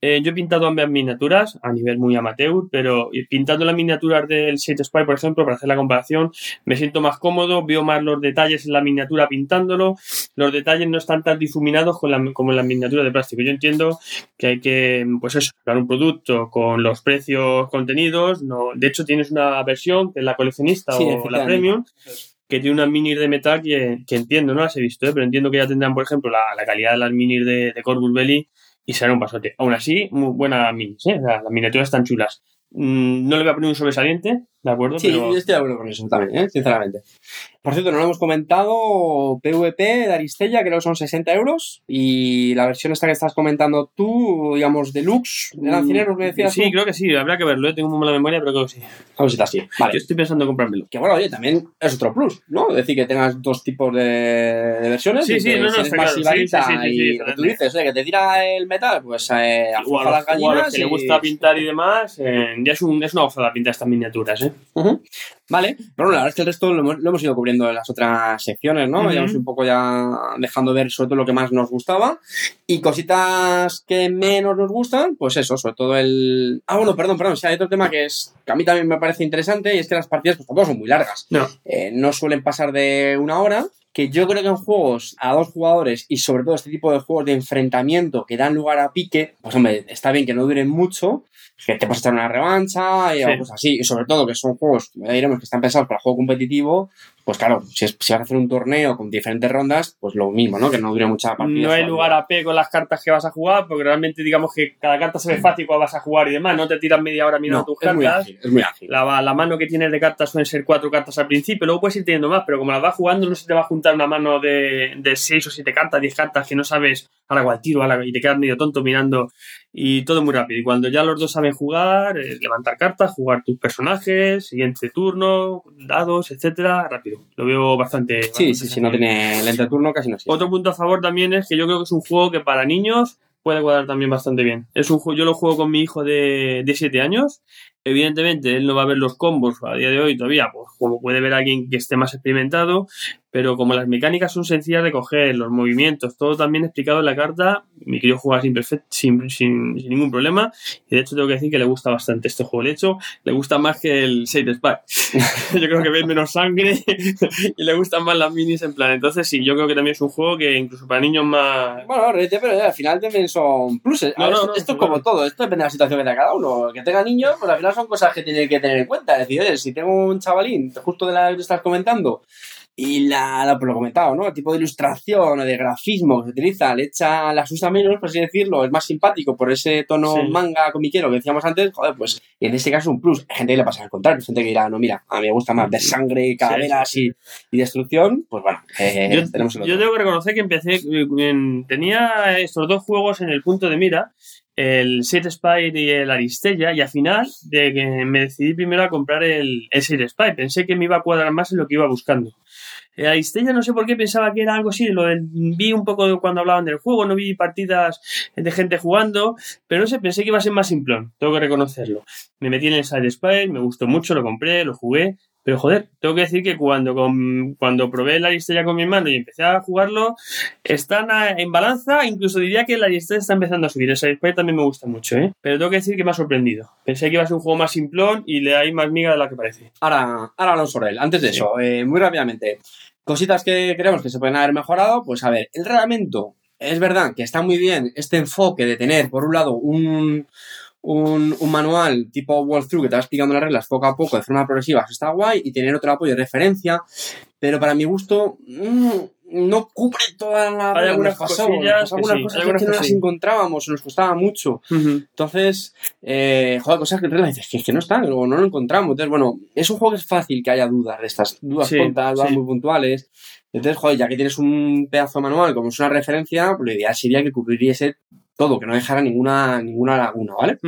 Eh, yo he pintado ambas miniaturas a nivel muy amateur, pero pintando las miniaturas del Shade Spy, por ejemplo, para hacer la comparación, me siento más cómodo, veo más los detalles en la miniatura pintándolo. Los detalles no están tan difuminados con la- como en las miniaturas de plástico. Yo entiendo que hay que, pues eso, dar un producto con los precios contenidos. No, de hecho, tienes una versión que es la coleccionista Sí, o la premium que tiene unas minis de metal que, que entiendo, no las he visto, ¿eh? pero entiendo que ya tendrán, por ejemplo, la, la calidad de las minis de, de Corvus Belli y será un pasote. Aún así, muy buenas minis, ¿eh? Las miniaturas están chulas. Mm, no le voy a poner un sobresaliente, ¿de acuerdo? Sí, pero yo estoy de acuerdo con eso también, ¿eh? sinceramente. Por cierto, no lo hemos comentado, PvP de Aristella, creo que son 60 euros. Y la versión esta que estás comentando tú, digamos, deluxe, de Lancineros, me decías Sí, tú. creo que sí, habrá que verlo, ¿eh? tengo muy mala memoria, pero creo que sí. A si está así. Vale. Yo estoy pensando en comprármelo. Que bueno, oye, también es otro plus, ¿no? Es decir, que tengas dos tipos de, de versiones. Sí, y sí, no, no, está claro. Sí, sí, sí, y lo que tú dices, oye, que te tira el metal, pues eh, a las a gallinas. que le y- gusta pintar y demás, eh, ya es, un, es una gozada pintar estas miniaturas, ¿eh? Ujú. Vale, pero bueno, la verdad es que el resto lo hemos, lo hemos ido cubriendo en las otras secciones, ¿no? Ujú. Íbamos un poco ya dejando ver sobre todo lo que más nos gustaba y cositas que menos nos gustan, pues eso, sobre todo el... Ah, bueno, perdón, perdón, sí, hay otro tema que es que a mí también me parece interesante y es que las partidas pues tampoco son muy largas. No. Eh, no suelen pasar de una hora, que yo creo que en juegos a dos jugadores y sobre todo este tipo de juegos de enfrentamiento que dan lugar a pique, pues hombre, está bien que no duren mucho, que te puedes echar una revancha y Sí. algo así, y sobre todo que son juegos, ya diremos que están pensados para juego competitivo, pues claro, si, es- si vas a hacer un torneo con diferentes rondas, pues lo mismo, ¿no? Que no dure mucha partida. No hay lugar a P con las cartas que vas a jugar, porque realmente digamos que cada carta se ve fácil cuando vas a jugar y demás, no te tiras media hora mirando No, tus es muy cartas. ágil, es muy ágil. La, la mano que tienes de cartas suelen ser cuatro cartas al principio, luego puedes ir teniendo más, pero como las vas jugando no se te va a juntar una mano de, de seis o siete cartas, diez cartas que no sabes ahora cuál tiro, ahora, y te quedas medio tonto mirando y todo muy rápido. Y cuando ya los dos saben jugar, eh, levantar cartas, jugar tus personajes, siguiente turno, dados, etcétera, rápido. Lo veo bastante. Sí, bastante sí, sí, no tiene el entreturno casi no existe. Otro punto a favor también es que yo creo que es un juego que para niños puede cuadrar también bastante bien. Es un juego, yo lo juego con mi hijo de, de 7 años. Evidentemente, él no va a ver los combos a día de hoy todavía, pues como puede ver alguien que esté más experimentado, pero como las mecánicas son sencillas de coger, los movimientos, todo también explicado en la carta, mi querido juega sin, perfect- sin, sin, sin ningún problema. Y de hecho tengo que decir que le gusta bastante este juego. De hecho, le gusta más que el Save Spy. yo creo que ve menos sangre y le gustan más las minis en plan. Entonces sí, yo creo que también es un juego que incluso para niños más... Bueno, pero al final también son pluses. A No, ver, no, esto, no, esto es como todo, esto depende de la situación que tenga cada uno. Que tenga niños, pues al final son cosas que tiene que tener en cuenta. Es decir, oye, si tengo un chavalín, justo de la que estás comentando, y la, la- pues lo comentado, ¿no? El tipo de ilustración o de grafismo que se utiliza, le echa, la asusta menos, por así decirlo, es más simpático por ese tono Sí. manga comiquero que decíamos antes, joder, pues en este caso un plus. Hay gente que le pasa al contrario, hay gente que dirá, no, mira, a mí me gusta más ver sangre, calaveras sí, y, y destrucción, pues bueno, eh, Yo, tenemos el otro. yo tengo que reconocer que empecé, eh, en- tenía estos dos juegos en el punto de mira, el Side Spy y el Aristella, y al final de que me decidí primero a comprar el, el Side Spy. Pensé que me iba a cuadrar más en lo que iba buscando. El Aristella no sé por qué pensaba que era algo así, lo vi un poco cuando hablaban del juego, no vi partidas de gente jugando, pero no sé, pensé que iba a ser más simplón, tengo que reconocerlo. Me metí en el Side Spy, me gustó mucho, lo compré, lo jugué, pero joder, tengo que decir que cuando, con- cuando probé la Aristella con mi hermano y empecé a jugarlo, están a- en balanza, incluso diría que la Aristella está empezando a subir. El Side Spy también me gusta mucho, ¿eh? Pero tengo que decir que me ha sorprendido. Pensé que iba a ser un juego más simplón y le hay más miga de la que parece. Ahora, ahora hablamos sobre él. Antes de Sí. eso, eh, muy rápidamente. Cositas que creemos que se pueden haber mejorado. Pues a ver, el reglamento. Es verdad que está muy bien este enfoque de tener, por un lado, un, un, un manual tipo walkthrough que te va explicando las reglas poco a poco de forma progresiva. Eso está guay. Y tener otro apoyo de referencia. Pero para mi gusto, mm, no cubre toda la... Hay algunas pasó que sí, cosas hay algunas que no las sí. encontrábamos, nos costaba mucho. Ujú. Entonces, eh, joder, cosas que en realidad dices que, es que no están, o no lo encontramos. Entonces, bueno, es un juego que es fácil que haya dudas de estas dudas Sí, tontas, dudas sí. muy puntuales. Entonces, joder, ya que tienes un pedazo de manual como es una referencia, pues lo ideal sería que cubriese todo, que no dejara ninguna, ninguna laguna, ¿vale?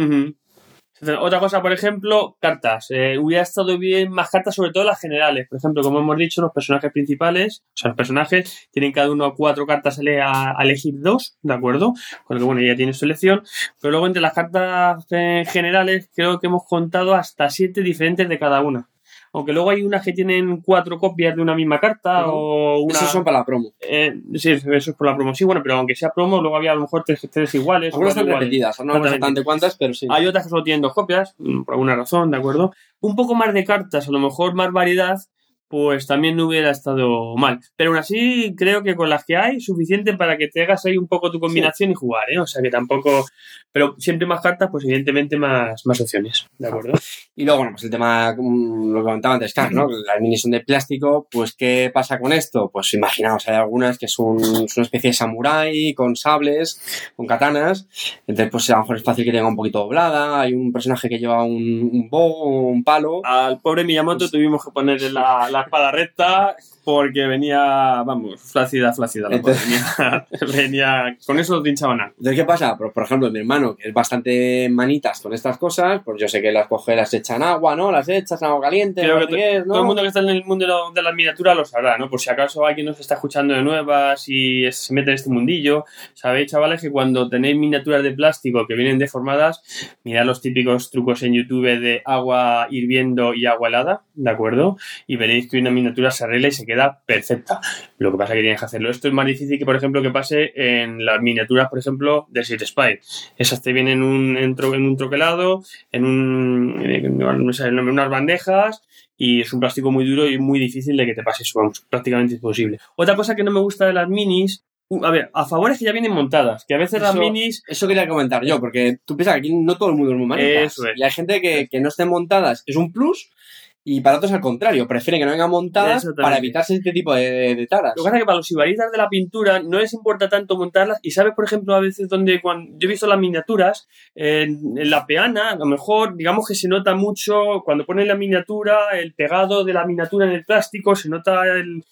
Otra cosa, por ejemplo, cartas. Eh, hubiera estado bien más cartas, sobre todo las generales. Por ejemplo, como hemos dicho, los personajes principales, o sea, los personajes tienen cada uno cuatro cartas a, a- elegir dos, ¿de acuerdo? Con lo que, bueno, ya tienes tu elección. Pero luego entre las cartas generales, creo que hemos contado hasta siete diferentes de cada una. Aunque luego hay unas que tienen cuatro copias de una misma carta o una... Esos son para la promo. Eh, sí, eso es por la promo. Sí, bueno, pero aunque sea promo, luego había a lo mejor tres, tres iguales. Algunas están iguales. repetidas, no Exactamente. exactamente cuántas, pero sí. Hay otras que solo tienen dos copias, mm, por alguna razón, ¿de acuerdo? Un poco más de cartas, a lo mejor más variedad, pues también no hubiera estado mal. Pero aún así, creo que con las que hay, suficiente para que te hagas ahí un poco tu combinación y jugar, ¿eh? O sea que tampoco. Pero siempre más cartas, pues evidentemente más, más opciones, ¿de acuerdo? Y luego, bueno, pues el tema, lo que comentaba antes, claro, ¿no? Las minis son de plástico, pues ¿qué pasa con esto? Pues imaginaos, hay algunas que son, es una especie de samurái, con sables, con katanas, entonces pues a lo mejor es fácil que tenga un poquito doblada, hay un personaje que lleva un, un bow, un palo, Al pobre Miyamoto Pues- tuvimos que ponerle la, la espada recta porque venía, vamos, flácida, flácida. La pobre. venía, venía, con eso no hinchaba nada. Entonces, ¿qué pasa? Pues, por ejemplo, mi hermano, que es bastante manitas con estas cosas, pues yo sé que las coge, las echa en agua, ¿no? Las echas en agua caliente, Creo que es, ¿no? Todo el mundo que está en el mundo de, las miniaturas lo sabrá, ¿no? Por si acaso alguien nos está escuchando de nuevas y es- se mete en este mundillo. Sabéis, chavales, que cuando tenéis miniaturas de plástico que vienen deformadas, mirad los típicos trucos en YouTube de agua hirviendo y agua helada, ¿de acuerdo? Y veréis que una miniatura se arregla y se queda perfecta. Lo que pasa es que tienes que hacerlo. Esto es más difícil que, por ejemplo, que pase en las miniaturas, por ejemplo, de State Spy. Esas te vienen en un, en tro- en un troquelado, en, un, en, unas bandejas y es un plástico muy duro y muy difícil de que te pase eso, vamos, prácticamente imposible. Otra cosa que no me gusta de las minis, a ver, a favor es que ya vienen montadas, que a veces las Eso- minis Eso quería comentar yo, porque tú piensas que aquí no todo el mundo es muy manitas. Eso es. Y hay gente que, que no estén montadas, es un plus, y para otros al contrario, prefieren que no vengan montadas para evitarse este tipo de, de taras. Lo que pasa es que para los ibaristas de la pintura no les importa tanto montarlas y sabes, por ejemplo, a veces donde cuando yo he visto las miniaturas, en la peana, a lo mejor digamos que se nota mucho cuando ponen la miniatura, el pegado de la miniatura en el plástico, se nota el-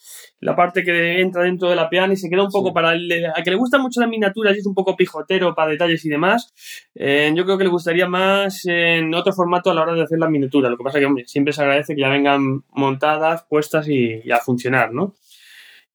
la parte que entra dentro de la peana y se queda un poco Sí. para el, a que le gustan mucho las miniaturas y es un poco pijotero para detalles y demás, eh, yo creo que le gustaría más en otro formato a la hora de hacer la miniatura. Lo que pasa es que, hombre, siempre se agradece que ya vengan montadas, puestas y, y a funcionar, ¿no?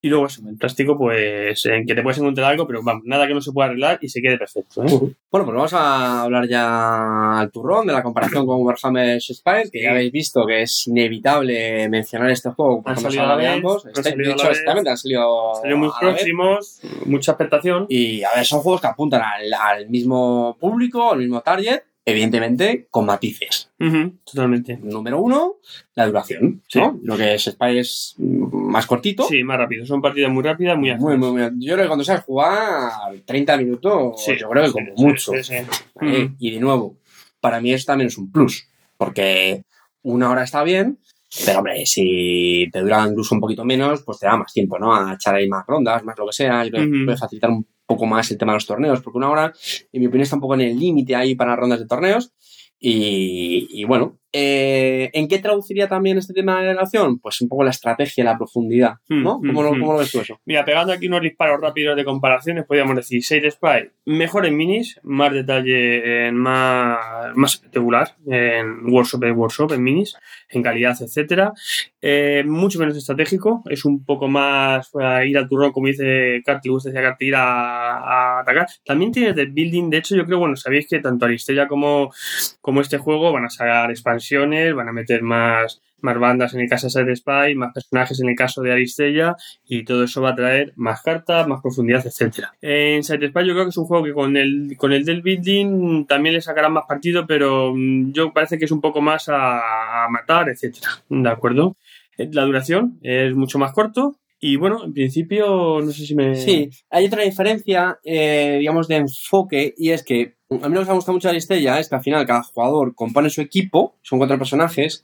Y luego eso, el plástico, pues, en que te puedes encontrar algo, pero vamos, nada que no se pueda arreglar y se quede perfecto. ¿eh? Bueno, pues vamos a hablar ya al turrón de la comparación con Warhammer Spire, que ya habéis visto que es inevitable mencionar este juego porque Han hemos salido a la hablado de vez, ambos. han Este- salido exactamente, han salido, Salió muy a la vez. próximos, mucha expectación. Y a ver, son juegos que apuntan al, al mismo público, al mismo target, evidentemente con matices. Totalmente. Número uno, la duración. Sí. ¿no? Lo que es Spy es más cortito. Sí, más rápido. Son partidas muy rápidas, muy Muy, muy, muy. Yo creo que cuando sabes jugar 30 minutos, Sí, yo creo que sí, como sí, mucho. Y de nuevo, para mí eso también es un plus, porque una hora está bien, pero hombre, si te dura incluso un poquito menos, pues te da más tiempo, ¿no? A echar ahí más rondas, más lo que sea, y puede facilitar un poco más el tema de los torneos, porque una hora, en mi opinión, está un poco en el límite ahí para rondas de torneos. Y, y bueno, eh, ¿en qué traduciría también este tema de la acción? Pues un poco la estrategia, la profundidad, ¿no? Mm, ¿Cómo, lo, mm, cómo lo ves tú eso? Mira, pegando aquí unos disparos rápidos de comparaciones, podríamos decir Side Spy, mejor en minis, más detalle, en más, más espectacular, en workshop, en workshop, en minis, en calidad, etcétera. Eh, mucho menos estratégico, es un poco más a ir al turrón, como dice Carti, gusta decir a Carti, ir a, a atacar. También tiene de building, de hecho, yo creo, bueno, sabéis que tanto Aristella como, como este juego van a sacar van a meter más, más bandas en el caso de Side Spy, más personajes en el caso de Aristella, y todo eso va a traer más cartas, más profundidad, etcétera. En Side Spy yo creo que es un juego que con el, con el del building también le sacarán más partido, pero mm, yo parece que es un poco más a, a matar, etcétera. ¿De acuerdo? Eh, La duración es mucho más corto. Y bueno, en principio, no sé si me. Sí, hay otra diferencia, eh, digamos, de enfoque, y es que A mí lo que me gusta mucho de Aristella es que al final cada jugador compone su equipo, son cuatro personajes,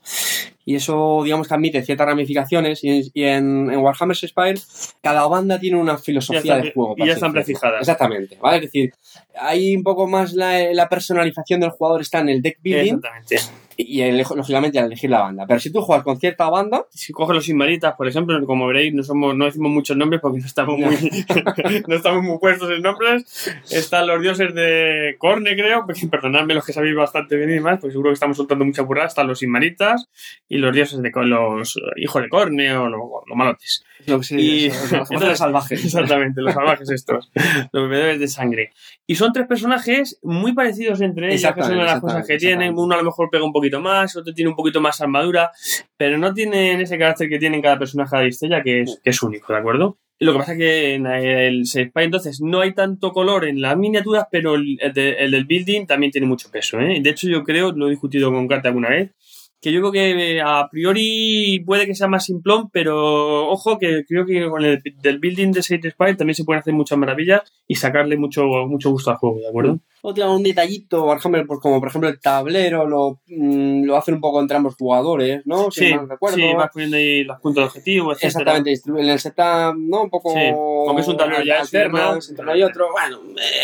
y eso, digamos, que admite ciertas ramificaciones. Y, y en, en Warhammer Spire, cada banda tiene una filosofía de juego. y ya están prefijadas. Exactamente, ¿vale? Es decir, hay un poco más la, la personalización del jugador está en el deck building Exactamente. Y lógicamente al elegir la banda. Pero si tú juegas con cierta banda, Si coges los Inmaritas, por ejemplo, como veréis, no somos, no decimos muchos nombres porque no estamos muy, no estamos muy puestos en nombres. Están los dioses de Corne, creo, porque perdonadme los que sabéis bastante bien y demás, porque seguro que estamos soltando mucha burrada. Están los Inmaritas y los dioses de los hijos de Corne o los, los malotes. Se Y- los- los jugadores salvajes. Exactamente, los salvajes estos, los bebedores de sangre. Y son tres personajes muy parecidos entre ellos, que son las cosas que tienen. Uno a lo mejor pega un poquito más, otro tiene un poquito más armadura, pero no tienen ese carácter que tiene cada personaje de Aristella, que es, que es único, ¿de acuerdo? Lo que pasa es que en el Spy entonces no hay tanto color en las miniaturas, pero el, de- el del building también tiene mucho peso. ¿eh? De hecho, yo creo, lo he discutido con Carte alguna vez, que yo creo que eh, a priori puede que sea más simplón, pero ojo que creo que con el del building de State Spy también se pueden hacer muchas maravillas y sacarle mucho, mucho gusto al juego, ¿de acuerdo? O tiene un detallito, Warhammer, pues como por ejemplo el tablero, lo, mm, lo hacen un poco entre ambos jugadores, ¿no? Si Sí, recuerdo. sí, vas poniendo ahí los puntos de objetivo, etcétera. Exactamente, en el setup, ¿no? Un poco. Sí, aunque es un tablero ya firmado. entre y otro. Bueno,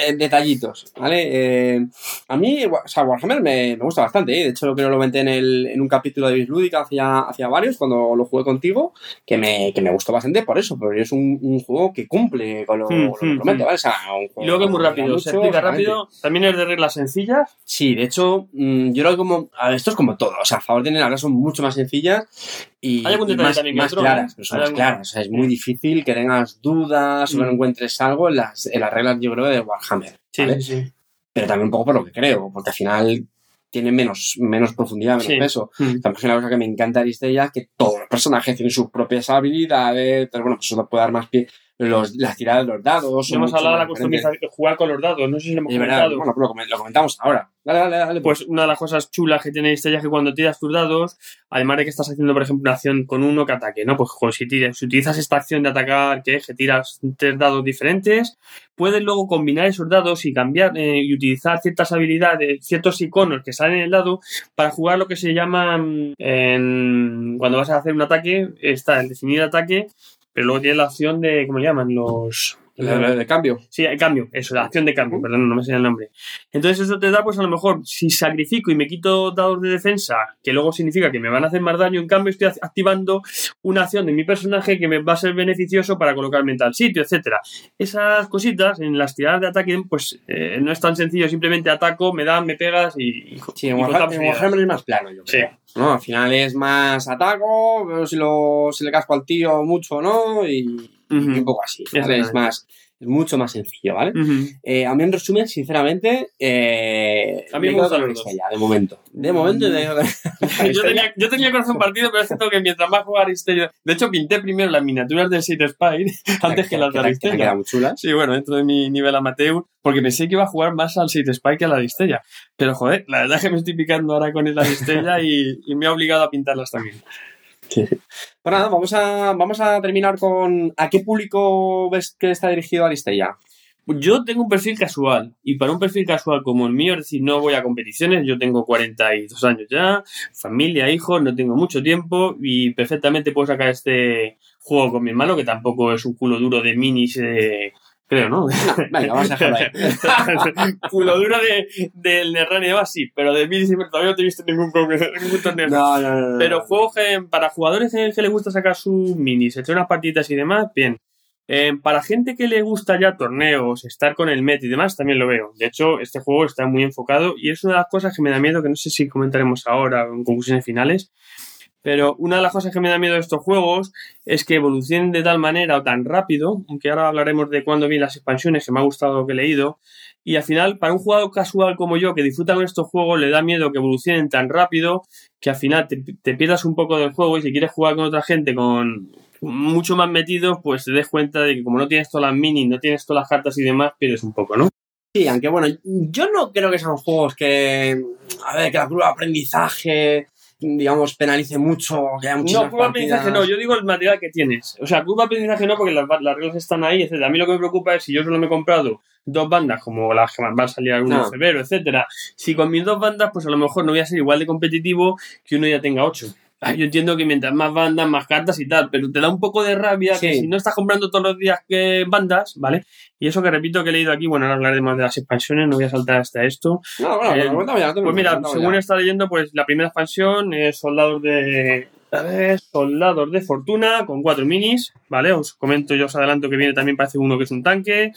eh, detallitos, ¿vale? Eh, a mí, o sea, Warhammer me, me gusta bastante, ¿eh? De hecho, creo que lo comenté en, el, en un capítulo de Bis Lúdica hacía, hacía varios, cuando lo jugué contigo, que me, que me gustó bastante por eso, porque es un, un juego que cumple con lo, Hmm, lo que hmm, promete, hmm. ¿vale? O sea, un juego Y luego que es muy rápido, mucho, se explica rápido, también es de reglas sencillas. Sí, de hecho, mm, yo creo que como. a ver, esto es como todo. O sea, a favor tiene las reglas son mucho más sencillas y, Hay algún y más, también más claras. Pero son Hay más algún- claras. O sea, es muy difícil que tengas dudas o que no Mm. encuentres algo en las, en las reglas, yo creo, de Warhammer. Sí, sí. Pero también un poco por lo que creo, porque al final tiene menos, menos profundidad, menos Sí. peso. Mm. También una cosa que me encanta de Aristella es que todos los personajes tienen sus propias habilidades, pero bueno, pues eso puede dar más pie. Los, las tiradas de los dados. hemos hablado de la customización, jugar con los dados, no sé si lo hemos Es verdad, comentado. bueno, pues lo, comen- lo comentamos ahora. Dale, dale, dale. Pues una de las cosas chulas que tiene Estrella es que cuando tiras tus dados, además de que estás haciendo, por ejemplo, una acción con uno que ataque, ¿no? Pues jo, si, tiras- si utilizas esta acción de atacar, que es que tiras tres dados diferentes, puedes luego combinar esos dados y cambiar eh, y utilizar ciertas habilidades, ciertos iconos que salen en el dado para jugar lo que se llama en- cuando vas a hacer un ataque, está el definir ataque, pero luego tienes la opción de, ¿cómo le llaman? Los... De, de- de cambio. Sí, el cambio, eso, la acción de cambio, perdón, no me sé el nombre. Entonces eso te da, pues a lo mejor, si sacrifico y me quito dados de defensa, que luego significa que me van a hacer más daño, en cambio estoy ac- activando una acción de mi personaje que me va a ser beneficioso para colocarme en tal sitio, etcétera. Esas cositas en las tiradas de ataque, pues eh, no es tan sencillo, simplemente ataco, me dan, me pegas y... y- Sí, en y en. Warhammer es más plano, yo Sí. creo. ¿no? Al final es más ataco, veo si, lo, si le casco al tío mucho o no, y, un poco así. Es más, es mucho más sencillo, ¿vale? Eh, a mí en resumen, sinceramente, eh, A mí me. Aristella, de momento. De momento, digo que- yo, tenía, yo tenía corazón partido, pero es cierto que mientras más jugaba Aristella... De hecho, pinté primero las miniaturas del State Spy antes que las de Aristella. chulas. Sí, bueno, dentro de mi nivel amateur, porque pensé que iba a jugar más al State Spy que a la Aristella. Pero joder, la verdad es que me estoy picando ahora con el Aristella y, y me ha obligado a pintarlas también. Pues nada, vamos a, vamos a terminar con ¿a qué público ves que está dirigido Aristella? Yo tengo un perfil casual y para un perfil casual como el mío, es decir, no voy a competiciones, yo tengo 42 años ya, familia, hijos, no tengo mucho tiempo y perfectamente puedo sacar este juego con mi hermano, que tampoco es un culo duro de minis, eh, creo, ¿no? Venga, vamos a dejarlo ahí. culo duro de, del Nerran y demás, sí, pero de minis todavía no te he visto ningún, ningún torneo. No, no, no. Pero juegos que, para jugadores que, que les gusta sacar sus minis, echar unas partiditas y demás, bien. Eh, para gente que le gusta ya torneos, estar con el Met y demás, también lo veo. De hecho, este juego está muy enfocado y es una de las cosas que me da miedo, que no sé si comentaremos ahora en conclusiones finales, pero una de las cosas que me da miedo de estos juegos es que evolucionen de tal manera o tan rápido, aunque ahora hablaremos de cuándo vi las expansiones, que me ha gustado lo que he leído, y al final, para un jugador casual como yo que disfruta con estos juegos, le da miedo que evolucionen tan rápido que al final te, pierdas un poco del juego y si quieres jugar con otra gente con mucho más metidos, pues te des cuenta de que como no tienes todas las minis, no tienes todas las cartas y demás, pierdes un poco, ¿no? Sí, aunque bueno, yo no creo que sean juegos que. A ver, que la curva de aprendizaje digamos, penalice mucho, que haya No, muchísimas curva de aprendizaje no, yo digo el material que tienes. O sea, curva de aprendizaje no, porque las, las reglas están ahí, etcétera. A mí lo que me preocupa es si yo solo me he comprado dos bandas, como las que van a salir algunas No. en febrero, etcétera. Si con mis dos bandas, pues a lo mejor no voy a ser igual de competitivo que uno ya tenga ocho. Ah, Yo entiendo que mientras más bandas, más cartas y tal, pero te da un poco de rabia que si no estás comprando todos los días que bandas, ¿vale? Y eso que repito que he leído aquí, bueno, ahora hablaremos de las expansiones, no voy a saltar hasta esto. No, bueno, Eh, cuéntame ya, Pues mira, según ya. está leyendo, pues la primera expansión es Soldados de. A ver, Soldados de Fortuna con cuatro minis, ¿vale? Os comento, yo os adelanto que viene también, parece uno que es un tanque,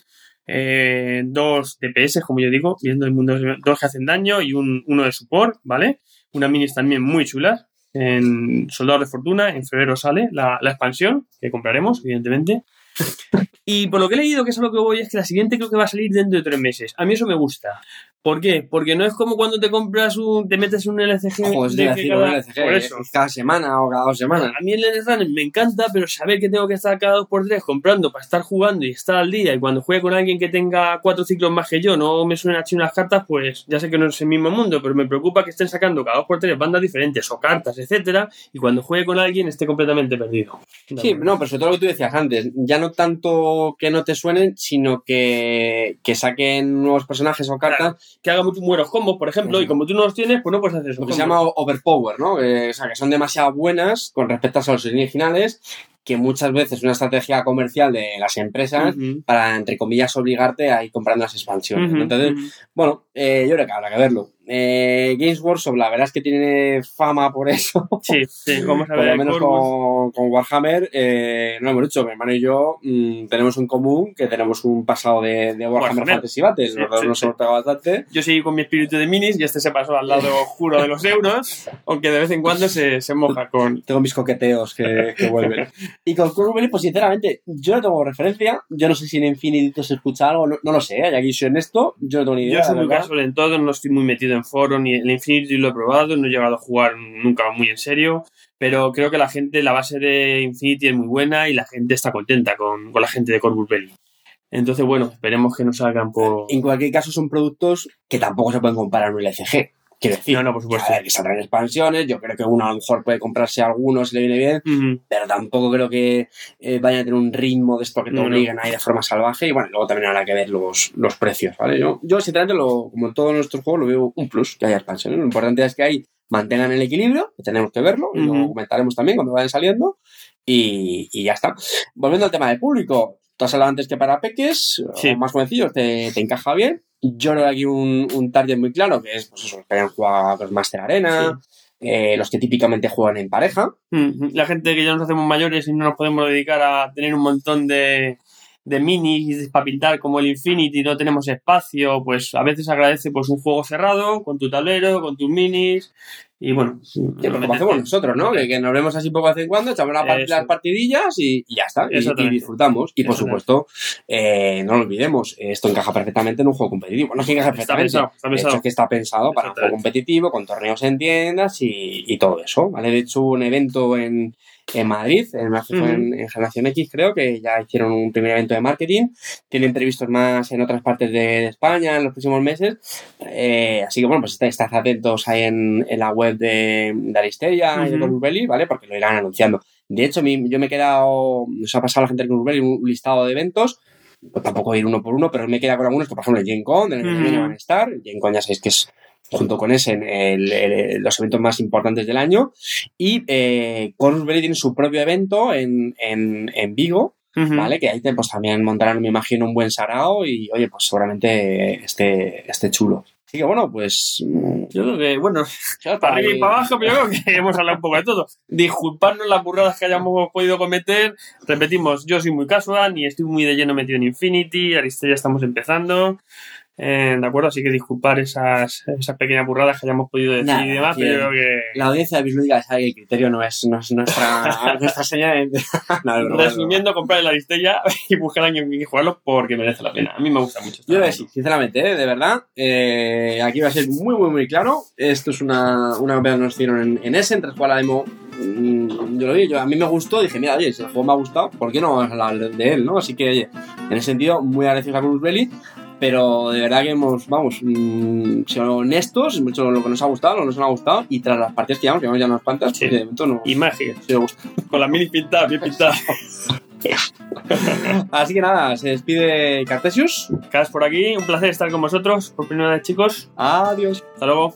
eh, dos DPS, como yo digo, viendo el mundo, dos que hacen daño y un, uno de support, ¿vale? Unas minis también muy chulas. En Soldados de Fortuna, en febrero sale la, expansión, que compraremos, evidentemente. Y por lo que he leído, que es a lo que voy, es que la siguiente creo que va a salir dentro de tres meses. A mí eso me gusta. ¿Por qué? Porque no es como cuando te compras un, te metes un LCG. Joder, de decir, cada- un LCG, Por eso. es cada semana o cada dos semanas. A mí el LCG me encanta, pero saber que tengo que estar cada dos por tres comprando para estar jugando y estar al día y cuando juegue con alguien que tenga cuatro ciclos más que yo no me suenen así unas cartas, pues ya sé que no es el mismo mundo, pero me preocupa que estén sacando cada dos por tres bandas diferentes o cartas, etcétera, y cuando juegue con alguien esté completamente perdido. Sí, no, pero sobre todo lo que tú decías antes, ya no tanto que no te suenen, sino que, que saquen nuevos personajes o cartas, Que haga muchos buenos combos, por ejemplo, y como tú no los tienes, pues no puedes hacer eso. lo que se llama overpower, ¿no? O sea, que son demasiado buenas con respecto a los originales, que muchas veces es una estrategia comercial de las empresas para, entre comillas, obligarte a ir comprando las expansiones. ¿no? Entonces, bueno, eh, yo creo que habrá que verlo. Eh, Games Workshop, la verdad es que tiene fama por eso. Sí, sí, vamos a Por ver. lo menos con, con Warhammer eh, no lo hemos dicho. Mi hermano y yo mm, tenemos en común que tenemos un pasado de, de Warhammer, Warhammer. Fantasy Battle. Sí, dos sí, nos sí. hemos pegado bastante. Yo seguí con mi espíritu de minis y este se pasó al lado oscuro de los euros, aunque de vez en cuando se, se moja con... Tengo mis coqueteos que, que vuelven. y con Curve pues sinceramente, yo no tengo referencia. Yo no sé si en Infinity se escucha algo. No, no lo sé. ¿eh? Y aquí soy honesto. Yo no tengo ni idea. Yo soy muy casual en todo, no estoy muy metido en foro, ni el Infinity lo he probado, no he llegado a jugar nunca muy en serio, pero creo que la gente, la base de Infinity es muy buena y la gente está contenta con, con la gente de Corvus Belli. Entonces, bueno, esperemos que no salgan por... En cualquier caso, son productos que tampoco se pueden comparar en un LCG. Quiero decir, No, no, por supuesto. a ver, que saldrán expansiones. Yo creo que uno a lo mejor puede comprarse alguno si le viene bien. Pero tampoco creo que eh, vayan a tener un ritmo de esto que te No, no. obliguen a ir de forma salvaje y bueno, luego también habrá que ver los, los precios, ¿vale? Yo, yo sinceramente, lo, como en todos nuestros juegos, lo veo un plus que haya expansiones. Lo importante es que ahí mantengan el equilibrio, que tenemos que verlo, y lo Ujú. comentaremos también cuando vayan saliendo y, y ya está. Volviendo al tema del público, tú has hablado antes que para peques, Sí. o más jovencillos, te, te encaja bien. Yo creo que aquí un, un target muy claro, que es pues eso, los que hayan jugado los Master Arena, eh, los que típicamente juegan en pareja. Ujú. La gente que ya nos hacemos mayores y no nos podemos dedicar a tener un montón de, de minis para pintar como el Infinity, no tenemos espacio, pues a veces agradece pues un juego cerrado, con tu tablero, con tus minis, y bueno. Pues como hacemos nosotros, ¿no? Que, que nos vemos así poco de vez en cuando, echamos part- las partidillas y, y ya está. Y, disfrutamos. Y por supuesto, eh, no lo olvidemos, esto encaja perfectamente en un juego competitivo. No es que encaje Está perfectamente. pensado, está De hecho, pensado. es que está pensado para un juego competitivo, con torneos en tiendas y, y todo eso. ¿vale? De hecho, un evento en, en Madrid, en, fue en, en Generación X, creo, que ya hicieron un primer evento de marketing. Tienen previstos más en otras partes de, de España en los próximos meses. Eh, así que, bueno, pues estáis, atentos ahí en, en la web de, de y de Belli, ¿vale? Porque lo irán anunciando. De hecho, mi- yo me he quedado, nos ha pasado a la gente de Belli un listado de eventos. Pues tampoco ir uno por uno, pero me he quedado con algunos que, por ejemplo, el Gen Con, en el Ujú. que van a estar. Gen Con ya sabéis que es junto con ese el- el- los eventos más importantes del año. Y eh, Corvus Belli tiene su propio evento en, en, en Vigo, Ujú. ¿vale? Que ahí te, pues también montarán, me imagino, un buen sarao y, oye, pues seguramente esté, esté chulo. Así que bueno, pues... mm, Yo creo que, bueno, ya para arriba y para abajo, pero yo creo que hemos hablado un poco de todo. Disculparnos las burradas que hayamos podido cometer. Repetimos, yo soy muy casual y estoy muy de lleno metido en Infinity. Aristella estamos empezando. Eh, ¿De acuerdo? Así que disculpar esas, esas pequeñas burradas que hayamos podido decir Nada, y demás, pero que. La audiencia de Bislúdica sabe que el criterio no es, no es nuestra, nuestra señal. No, Resumiendo, comprar la Aristella y buscar a alguien que jugarlo porque merece la pena. A mí me gusta mucho. Yo sí, sinceramente, ¿eh? de verdad. Eh, aquí va a ser muy, muy, muy claro. Esto es una, una que nos hicieron en, en Essen, tras cual la demo. mm, Yo lo vi, yo, a mí me gustó, dije, mira, oye, si el juego me ha gustado, ¿por qué no vamos a hablar de él, no? Así que, oye, en ese sentido, muy agradecido a Cruz Belli. Pero de verdad que hemos, vamos, mmm, sido honestos, hemos hecho lo que nos ha gustado, lo que nos ha gustado, y tras las partidas que llevamos, que llevamos ya unas cuantas, Sí. pues de momento no Y magia. Con la mini pintada, bien pintada. Así que nada, se despide Cartesius. Cas por aquí, un placer estar con vosotros por primera vez, chicos. Adiós. Hasta luego.